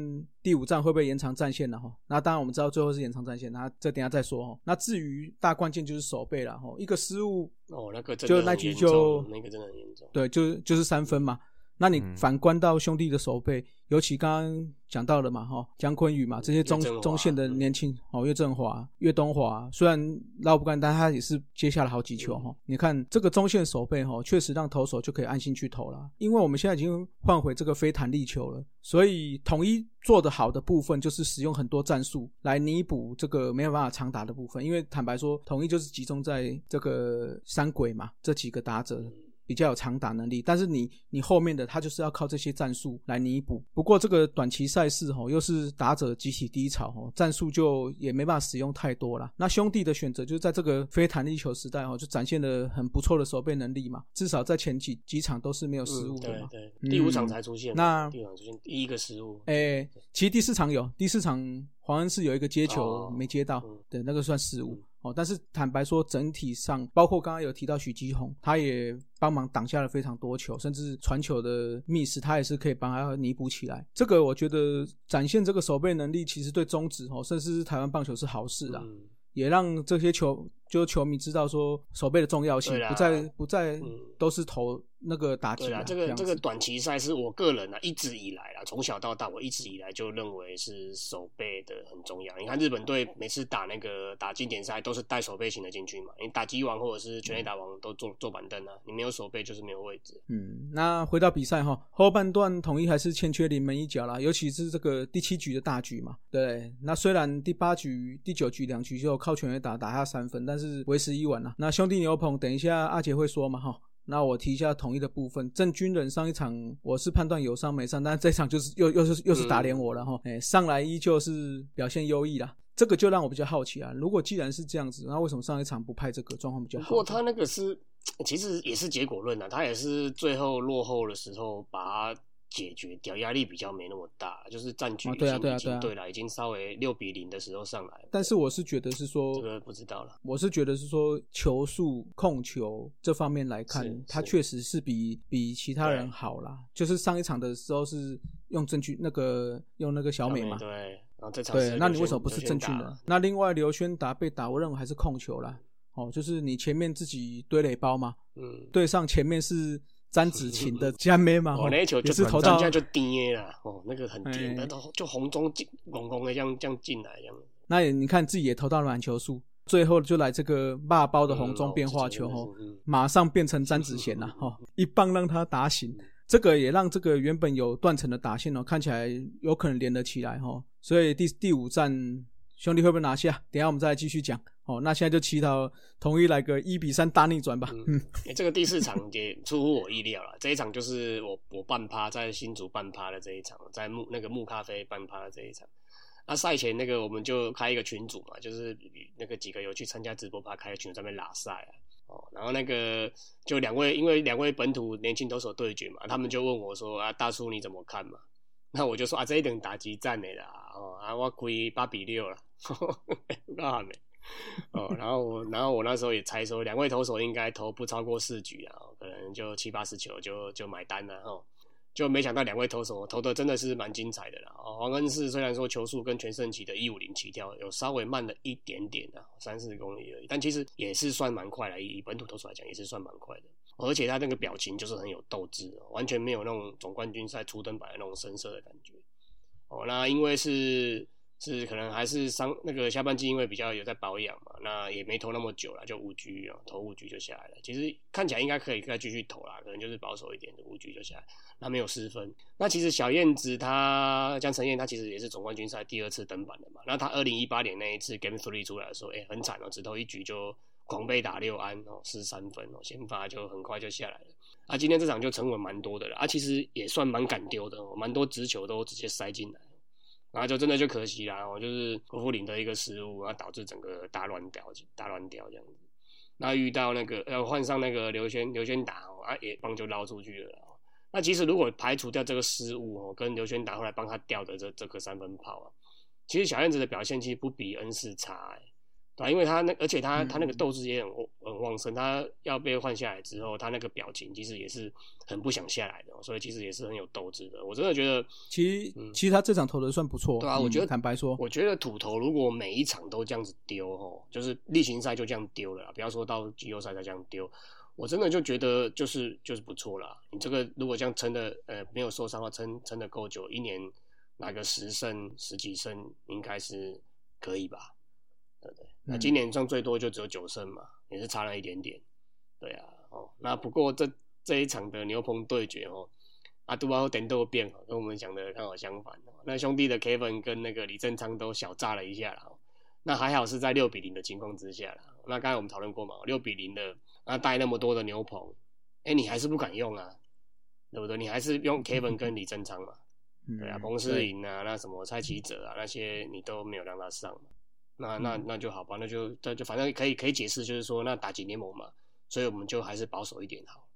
第五战会不会延长战线了哈。那当然我们知道最后是延长战线，那这等下再说哈。那至于大关键就是守备了哈，一个失误。哦，那个就那局就那个真的很严重，对，就就是三分嘛。那你反观到兄弟的守备，尤其刚刚讲到了嘛，哈，姜昆宇嘛，这些中中线的年轻哦，岳振华、岳东华，虽然捞不干，但他也是接下了好几球哈。你看这个中线守备哈，确实让投手就可以安心去投了，因为我们现在已经换回这个非弹力球了，所以统一做的好的部分就是使用很多战术来弥补这个没有办法长打的部分，因为坦白说，统一就是集中在这个三鬼嘛，这几个打者。比较有长打能力，但是你你后面的他就是要靠这些战术来弥补。不过这个短期赛事吼，又是打者集体低潮吼，战术就也没办法使用太多了。那兄弟的选择就是在这个非弹力球时代吼，就展现了很不错的守备能力嘛，至少在前几几场都是没有失误的嘛。对对，第五场才出现。那第五场出现第一个失误。哎，其实第四场有，第四场黄恩是有一个接球没接到，对，那个算失误。哦，但是坦白说，整体上包括刚刚有提到许基宏，他也帮忙挡下了非常多球，甚至传球的 miss，他也是可以帮他弥补起来。这个我觉得展现这个守备能力，其实对中职哦，甚至是台湾棒球是好事啊，也让这些球就球迷知道说守备的重要性，不再不再都是投。那个打击啊，这个这个短期赛是我个人啊一直以来啊，从小到大我一直以来就认为是守备的很重要。你看日本队每次打那个打经典赛都是带守备型的进去嘛，你打击王或者是全垒打王都坐坐板凳啊，你没有守备就是没有位置。嗯，那回到比赛哈，后半段统一还是欠缺临门一脚啦，尤其是这个第七局的大局嘛。对，那虽然第八局、第九局两局就靠全垒打打下三分，但是为时已晚了。那兄弟牛棚，等一下阿杰会说嘛哈。那我提一下统一的部分，郑军人上一场我是判断有伤没伤，但是这场就是又又是又是打脸我了哈，哎，上来依旧是表现优异啦，这个就让我比较好奇啊。如果既然是这样子，那为什么上一场不派这个状况比较好？不过他那个是其实也是结果论啊，他也是最后落后的时候把他解决掉，压力比较没那么大，就是战局哦已经、对啊对啊对啊已经对了，已经稍微六比零的时候上来。但是我是觉得是说，这个不知道了。我是觉得是说球速、控球这方面来看他确实是比比其他人好啦。就是上一场的时候是用郑俊那个用那个小美嘛，对，然后这场对，那你为什么不是刘轩打郑俊呢？那另外刘轩达被打，我认为还是控球啦。哦，就是你前面自己堆垒包嘛，嗯，对上前面是詹子晴的加妹嘛，哦，哦那球就是投到就跌了，哦，那个很低，哎。那都就红中进红红的这样这样进来这样。那也你看自己也投到了满球数，最后就来这个骂包的红中变化球嗯哦，嗯马上变成詹子贤了哦，一棒让他打醒，这个也让这个原本有断层的打线哦，看起来有可能连得起来哦，所以第第五站兄弟会不会拿下？等一下我们再来继续讲哦。那现在就祈祷统一来个一比三大逆转吧，嗯，欸这个第四场也出乎我意料了。这一场就是我我半趴在新竹半趴的这一场，在木那个木咖啡半趴的这一场。那赛前那个我们就开一个群组嘛，就是那个几个有去参加直播趴开的群组在那边拉赛啊。哦，然后那个就两位，因为两位本土年轻投手对决嘛，他们就问我说啊，大叔你怎么看嘛？那我就说啊，这一等打击战的啦，哦啊，我亏八比六了，不知道没？*laughs* 哦，然后我，然后我那时候也猜说，两位投手应该投不超过四局啊，可能就七八十球就就买单了哦。就没想到两位投手投的真的是蛮精彩的啦。哦，黄恩赐虽然说球速跟全盛期的一五零起跳有稍微慢了一点点啊，三四公里而已，但其实也是算蛮快了。以本土投手来讲，也是算蛮快的。而且他那个表情就是很有斗志、完全没有那种总冠军赛初登板的那种生涩的感觉。哦，那因为是是可能还是伤那个下半季，因为比较有在保养嘛，那也没投那么久了，就五局啊，投五局就下来了。其实看起来应该可以再继续投啦，可能就是保守一点的五局就下来，那没有失分。那其实小燕子她江晨燕她其实也是总冠军赛第二次登板的嘛，那她二零一八年那一次 Game Three 出来的时候，哎、很惨哦，只投一局就狂被打六安哦，失三分哦，先发就很快就下来了。啊，今天这场就沉稳蛮多的了，啊，其实也算蛮敢丢的哦，蛮多直球都直接塞进来。然后就真的就可惜啦，我就是国富林的一个失误，然后导致整个大乱掉，大乱掉这样子。那遇到那个要换上那个刘轩，刘轩打哦，啊也帮就捞出去了。那其实如果排除掉这个失误哦，跟刘轩打后来帮他掉的这这个三分炮啊，其实小燕子的表现其实不比恩师差哎、对吧、因为他那而且他他那个斗志也很很旺盛，他要被换下来之后，他那个表情其实也是很不想下来的，所以其实也是很有斗志的。我真的觉得。其实、嗯其实他这场投的算不错，嗯对啊我觉得坦白说，我觉得土头如果每一场都这样子丢哦，就是例行赛就这样丢了啦，不要说到季后赛再这样丢，我真的就觉得就是就是不错啦。你这个如果这样撑的呃没有受伤的话，撑撑的够久，一年拿个十胜十几胜应该是可以吧？对不对？那嗯今年上最多就只有九胜嘛，也是差了一点点。对啊，哦，那不过这这一场的牛棚对决哦，阿杜巴点都变哦，跟我们想的刚好相反哦。那兄弟的 Kevin 跟那个李正昌都小炸了一下啦、哦，那还好是在六比零的情况之下啦。那刚才我们讨论过嘛，六比零的，那带那么多的牛棚，哎，你还是不敢用啊，对不对？你还是用 Kevin 跟李正昌嘛，嗯对啊，彭世颖啊，那什么蔡奇哲啊，那些你都没有让他上嘛。那那嗯那就好吧，那就那就反正可以可以解释，就是说那打击联盟嘛，所以我们就还是保守一点好，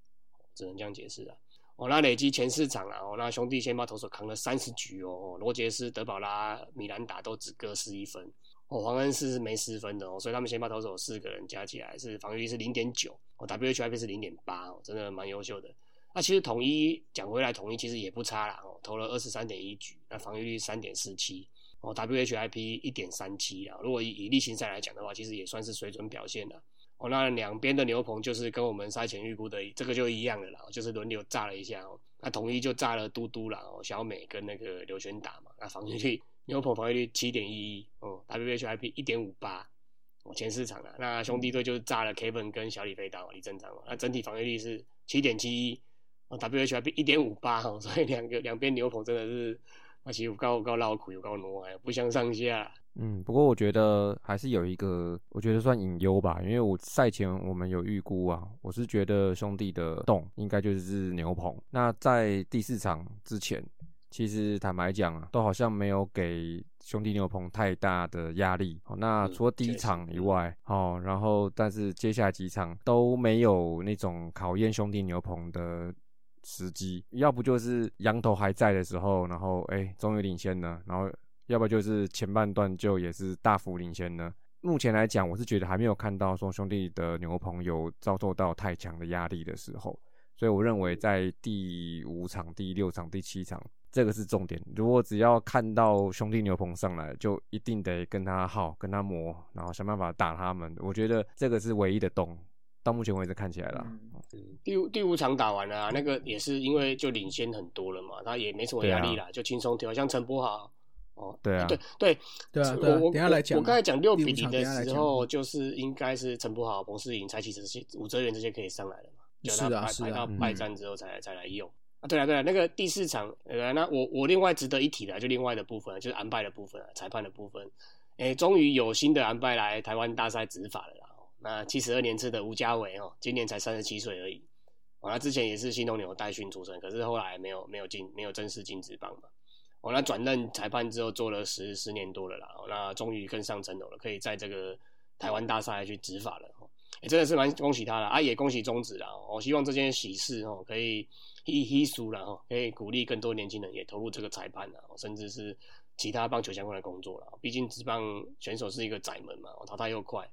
只能这样解释啊。哦，那累积前四场啊，哦，那兄弟先把投手扛了三十局哦，罗杰斯、德保拉、米兰达都只各失一分，哦，黄恩斯是没失分的哦，所以他们先把投手四个人加起来是防御率是零点九，哦，WHIP 是零点八，哦，真的蛮优秀的。那其实统一讲回来，统一其实也不差啦，哦，投了二十三点一局，那防御率三点四七，哦，WHIP 一点三七啊。如果以以例行赛来讲的话，其实也算是水准表现了。哦，那两边的牛棚就是跟我们赛前预估的这个就一样的啦，就是轮流炸了一下哦。那统一就炸了嘟嘟啦，哦，小美跟那个刘轩打嘛，那防御率牛棚防御率七点一一，哦，WHIP 一点五八，哦，前四场了。那兄弟队就是炸了 Kevin 跟小李飞刀李正昌嘛，那整体防御率是七点七一，哦，WHIP 一点五八哦，所以两个两边牛棚真的是，那其实有够有够绕苦，有够挪哎，不相上下。嗯，不过我觉得还是有一个，我觉得算隐忧吧，因为我赛前我们有预估啊，我是觉得兄弟的洞应该就是牛棚。那在第四场之前，其实坦白讲啊，都好像没有给兄弟牛棚太大的压力。哦，那嗯除了第一场以外，哦，然后但是接下来几场都没有那种考验兄弟牛棚的时机，要不就是羊头还在的时候，然后哎终于领先了，然后要不就是前半段就也是大幅领先呢。目前来讲，我是觉得还没有看到说兄弟的牛棚有遭受到太强的压力的时候，所以我认为在第五场、第六场、第七场，这个是重点。如果只要看到兄弟牛棚上来，就一定得跟他耗、跟他磨，然后想办法打他们。我觉得这个是唯一的洞，到目前为止看起来了。第五第五场打完了，那个也是因为就领先很多了嘛，他也没什么压力啦，就轻松调，像陈柏豪。哦，对啊，对对对啊，我我等下来讲。我刚才讲六比零的时候，就是应该是陈柏豪、彭世颖、蔡启这些、武哲元这些可以上来了嘛？是啊，排到败战之后才才来用啊。对啊，对啊，那个第四场，呃，那我我另外值得一提的，就另外的部分，就是安拜的部分，裁判的部分。哎，终于有新的安拜来台湾大赛执法了啦。那七十二年次的吴家伟哦，今年才三十七岁而已。哦，他之前也是新东牛代训出身，可是后来没有没有进没有正式进职棒嘛。哦，那转任裁判之后做了十十年多了啦，那终于更上层楼了，可以在这个台湾大赛去执法了，哎，真的是蛮恭喜他了啊，也恭喜中职啦，我希望这件喜事哦可以一一输了哈，可以鼓励更多年轻人也投入这个裁判啊，甚至是其他棒球相关的工作了，毕竟职棒选手是一个窄门嘛，淘汰又快，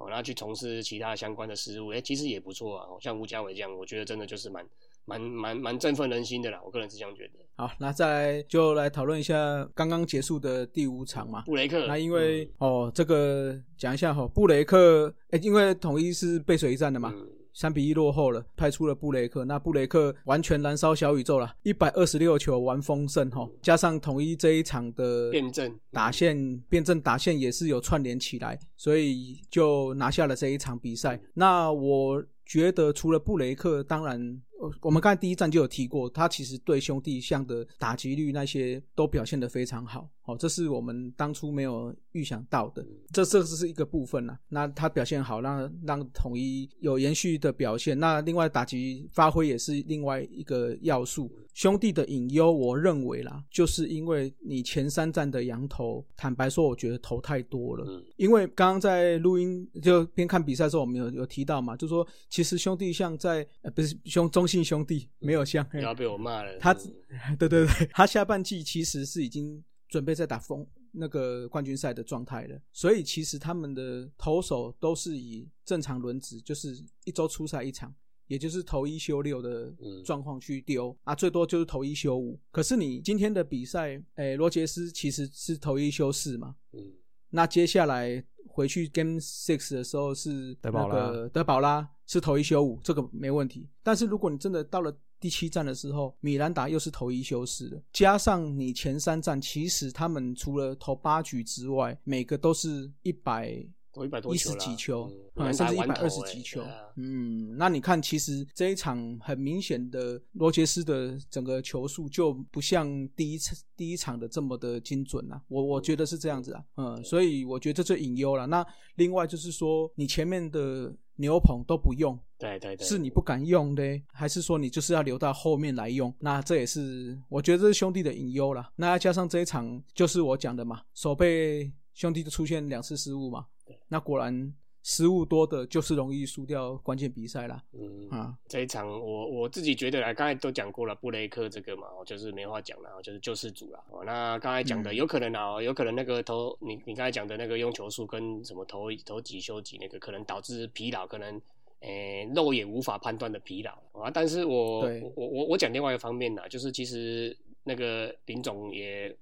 哦，那去从事其他相关的事务，哎，其实也不错啊，像吴家伟这样，我觉得真的就是蛮。蛮蛮蛮振奋人心的啦，我个人是这样觉得。好，那再来就来讨论一下刚刚结束的第五场嘛，布雷克。那因为哦，这个讲一下哈，布雷克，哎，因为统一是背水一战的嘛，三比一落后了，派出了布雷克。那布雷克完全燃烧小宇宙了，一百二十六球完丰盛哈，加上统一这一场的辩证打线，辩证打线也是有串联起来，所以就拿下了这一场比赛。那我觉得除了布雷克，当然。我们刚才第一站就有提过，他其实对兄弟象的打击率那些都表现得非常好，好，这是我们当初没有预想到的，这这是一个部分啦。那他表现好，让让统一有延续的表现。那另外打击发挥也是另外一个要素。兄弟的隐忧，我认为啦，就是因为你前三站的羊头，坦白说，我觉得头太多了。因为刚刚在录音就边看比赛的时候，我们有有提到嘛，就说其实兄弟像在呃不是兄中信兄弟没有像，不要被我骂了。他 *laughs* 对对对，他下半季其实是已经准备在打风那个冠军赛的状态了，所以其实他们的投手都是以正常轮值，就是一周出赛一场。也就是投一休六的状况去丢啊，最多就是投一休五。可是你今天的比赛，诶，罗杰斯其实是投一休四嘛。嗯，那接下来回去 Game Six 的时候是那个德保拉是投一休五，这个没问题。但是如果你真的到了第七站的时候，米兰达又是投一休四的，加上你前三站，其实他们除了投八局之外，每个都是一百。一百多一十几球，甚至一百二十几球。嗯，那你看，其实这一场很明显的罗杰斯的整个球速就不像第一次第一场的这么的精准了。我我觉得是这样子啊，嗯，所以我觉得这最隐忧了。那另外就是说，你前面的牛棚都不用，对对对，是你不敢用的，还是说你就是要留到后面来用？那这也是我觉得这是兄弟的隐忧了。那加上这一场就是我讲的嘛，手背兄弟就出现两次失误嘛。那果然失误多的，就是容易输掉关键比赛啦。嗯啊，这一场我我自己觉得啊，刚才都讲过了，布雷克这个嘛，就是没话讲了，就是救世主了。哦，那刚才讲的有可能啊，有可能那个投你你刚才讲的那个用球数跟什么投投几休几那个，可能导致疲劳，可能诶肉眼无法判断的疲劳啊。但是我我我我讲另外一个方面呢，就是其实那个林总也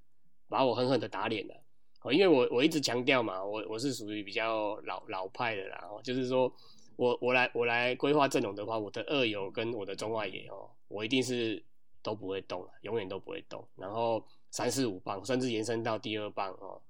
把我狠狠的打脸了。哦，因为我我一直强调嘛，我我是属于比较老老派的啦，哦，就是说我我来我来规划阵容的话，我的二游跟我的中外野哦，我一定是都不会动了，永远都不会动。然后三四五棒，甚至延伸到第二棒哦，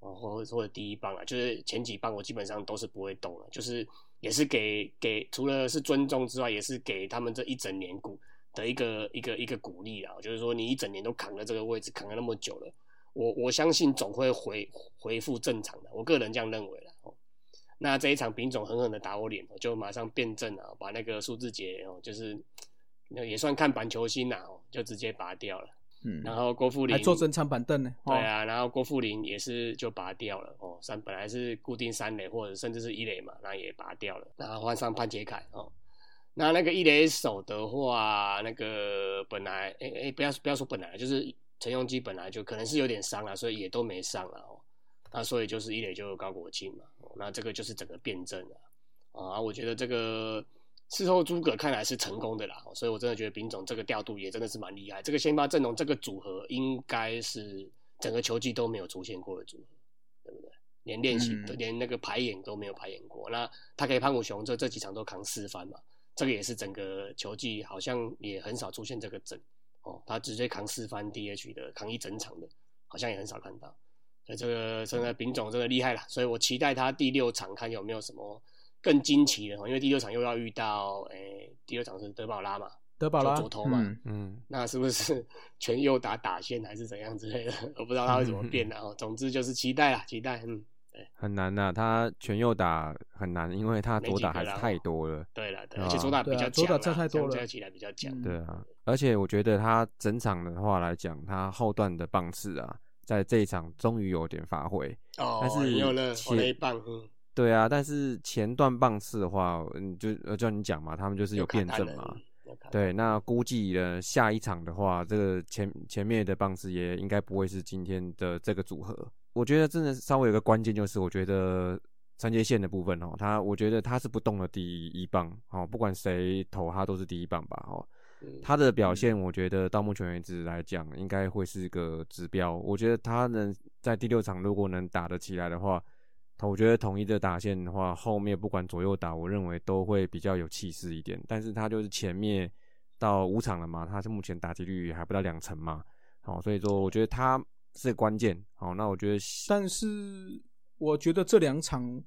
哦或或者第一棒啊，就是前几棒我基本上都是不会动了，就是也是给给除了是尊重之外，也是给他们这一整年鼓的一个一个一个鼓励啊，就是说你一整年都扛了这个位置，扛了那么久了。我我相信总会回恢复正常的，我个人这样认为了。哦，那这一场丙总狠狠的打我脸，就马上变正了，把那个数字节哦，就是那也算看板球星呐，哦，就直接拔掉了。嗯，然后郭富林还坐整场板凳呢。对啊，然后郭富林也是就拔掉了。哦，三本来是固定三垒或者甚至是一垒嘛，那也拔掉了。然后换上潘杰凯哦，那那个一垒手的话，那个本来诶诶、不要不要说本来，就是陈永基本来就可能是有点伤了，所以也都没上了哦。那所以就是一垒就高国庆嘛，哦、那这个就是整个辩证了啊。我觉得这个事后诸葛看来是成功的啦，哦所以我真的觉得丙总这个调度也真的是蛮厉害。这个先发阵容这个组合应该是整个球季都没有出现过的组合，对不对？连练习、嗯连那个排演都没有排演过。那他给潘武雄这这几场都扛四番嘛，这个也是整个球季好像也很少出现这个阵哦，他直接扛四番 DH 的，扛一整场的，好像也很少看到。所以这个真的丙总真的厉害了，所以我期待他第六场看有没有什么更惊奇的哦，因为第六场又要遇到诶，第六场是德保拉嘛，德保拉左投嘛嗯嗯，那是不是 *laughs* 全右打打线还是怎样之类的？我不知道他会怎么变然后总之就是期待啦，期待，嗯，很难呐、他全右打很难，因为他左打还是太多了。对了，对，啊而且左打比较左打太多了加起来比较强，嗯对啊，而且我觉得他整场的话来讲，他后段的棒次啊，在这一场终于有点发挥。哦，但是有了且我那一棒，嗯，对啊，但是前段棒次的话，嗯，就呃，叫你讲嘛，他们就是有辩证嘛。对，那估计呢，下一场的话，这个前前面的棒次也应该不会是今天的这个组合。我觉得真的稍微有个关键，就是我觉得三杰线的部分哦，他我觉得他是不动的第一棒哦，不管谁投他都是第一棒吧哦。嗯他的表现，我觉得到目前为止来讲，应该会是个指标。我觉得他能在第六场如果能打得起来的话，我觉得统一的打线的话，后面不管左右打，我认为都会比较有气势一点。但是他就是前面到五场了嘛，他是目前打击率还不到两成嘛，好、所以说我觉得他是关键。好、那我觉得但是我觉得这两场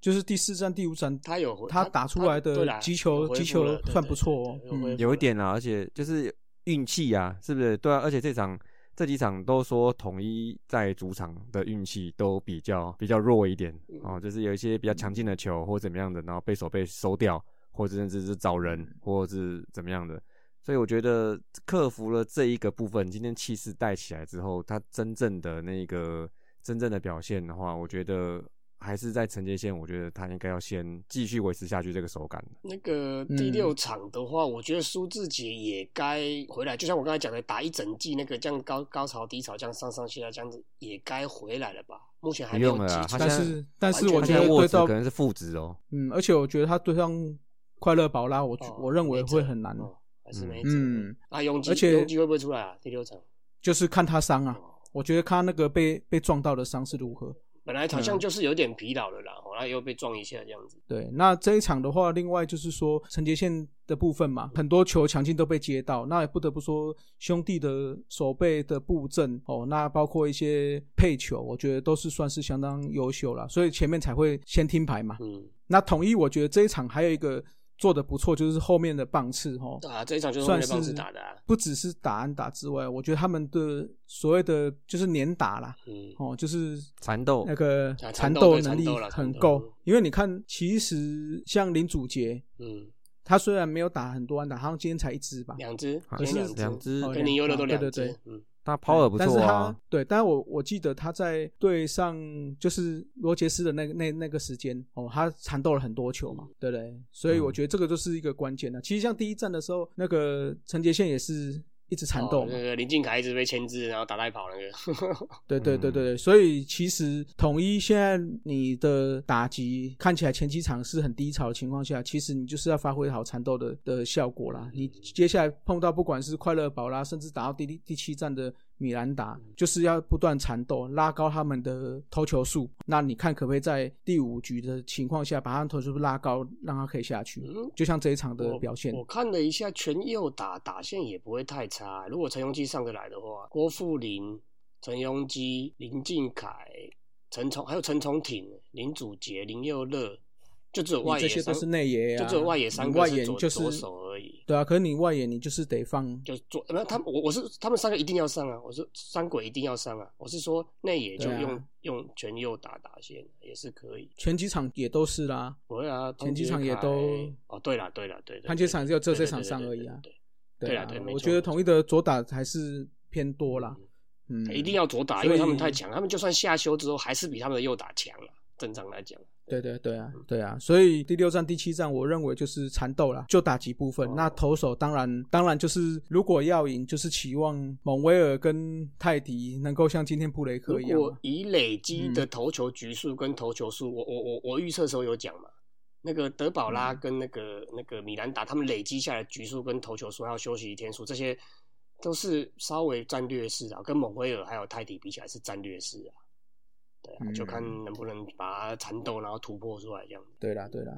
就是第四战、第五站，他有他打出来的击球击球算不错哦有一点啦，而且就是运气啊，是不是？对啊，而且这场这几场都说统一在主场的运气都比较比较弱一点哦，就是有一些比较强劲的球或怎么样的，然后被手被收掉，或者甚至是找人，或者是怎么样的。所以我觉得克服了这一个部分，今天气势带起来之后，他真正的那个真正的表现的话，我觉得还是在承接线，我觉得他应该要先继续维持下去这个手感。那个第六场的话，我觉得苏志杰也该回来，就像我刚才讲的，打一整季那个这样高高潮低潮这样上上下下这样子，也该回来了吧？目前还没有但是但是我觉得对到可能是负值哦。嗯，而且我觉得他对上快乐宝拉，我哦我认为会很难，哦还是没辙。嗯，啊，拥挤而且永吉会不会出来啊？第六场就是看他伤啊，哦我觉得看他那个被被撞到的伤是如何。本来好嗯像就是有点疲劳了啦，后又被撞一下这样子。对，那这一场的话，另外就是说陈杰宪的部分嘛，很多球强劲都被接到，那也不得不说兄弟的手背的布阵哦，那包括一些配球，我觉得都是算是相当优秀了，所以前面才会先听牌嘛。嗯，那统一我觉得这一场还有一个做的不错，就是后面的棒次哦，啊，这一场就是后面算是的棒次打的啊。不只是打安打之外，我觉得他们的所谓的就是连打啦，嗯，哦，就是缠斗。那个啊缠缠斗能力很够。嗯，因为你看，其实像林祖杰，嗯，他虽然没有打很多安打，好像今天才一支吧，两只，可连是两只，两只跟林优乐都两对对对。嗯，他抛的不但是错啊他，对，但是我我记得他在对上就是罗杰斯的那个那那个时间哦，他缠斗了很多球嘛，对不对？所以我觉得这个就是一个关键的。其实像第一站的时候，那个陈杰宪也是一直缠斗，哦那个林俊凯一直被牵制，然后打带跑那个。*laughs* 对对对对嗯对，所以其实统一现在你的打击看起来前几场是很低潮的情况下，其实你就是要发挥好缠斗的的效果啦。你接下来碰到不管是快乐宝啦，甚至打到第第第七站的米兰达，就是要不断缠斗，拉高他们的投球数。那你看可不可以在第五局的情况下，把他们投球数拉高，让他可以下去？嗯就像这一场的表现我，看了一下，全右打打线也不会太差。如果陈庸基上得来的话，郭富林、陈庸基、林敬凯、陈崇还有陈崇挺、林祖杰、林佑乐，就只有外野这些都是内野啊，就只有外野三你外个是左野就是左手而已。对啊，可是你外野你就是得放就左，那他们我我是他们三个一定要上啊，我是三鬼一定要上啊，我是说内野就用、用全右打打线也是可以。前几场也都是啦，不会啊，前几场也都哦，对了对了对对，潘杰场只有这对这场上而已啊。对对对对我觉得统一的左打还是偏多啦。嗯，一定要左打，因为他们太强，他们就算下修之后还是比他们的右打强了。正常来讲，对对对啊，对啊，所以第六站、第七站，我认为就是缠斗了，就打击部分。哦那投手当然当然就是如果要赢，就是期望蒙威尔跟泰迪能够像今天布雷克一样嘛。果以累积的嗯投球局数跟投球数，我我我我预测的时候有讲嘛，那个德保拉嗯跟那个、那个米兰达他们累积下来局数跟投球数还有休息天数，这些都是稍微战略式啊，跟蒙威尔还有泰迪比起来是战略式啊。对啊，就看嗯能不能把它缠斗，然后突破出来这样。对啦对啦，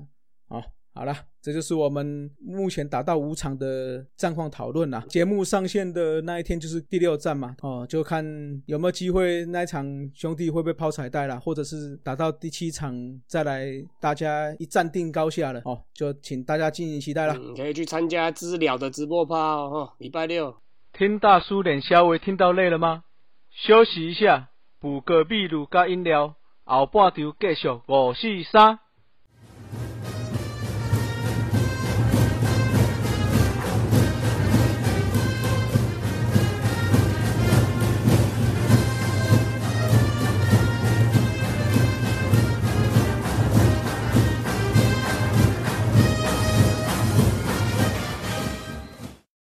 好，好了，这就是我们目前打到五场的战况讨论啦。节目上线的那一天就是第六站嘛，哦，就看有没有机会那一场兄弟会不会抛彩带啦，或者是打到第七场再来大家一站定高下了哦，就请大家敬请期待啦。嗯，可以去参加知了的直播趴哦，哦礼拜六。听大叔脸稍微听到累了吗？休息一下，补个秘鲁加饮料，后半场继续五四三。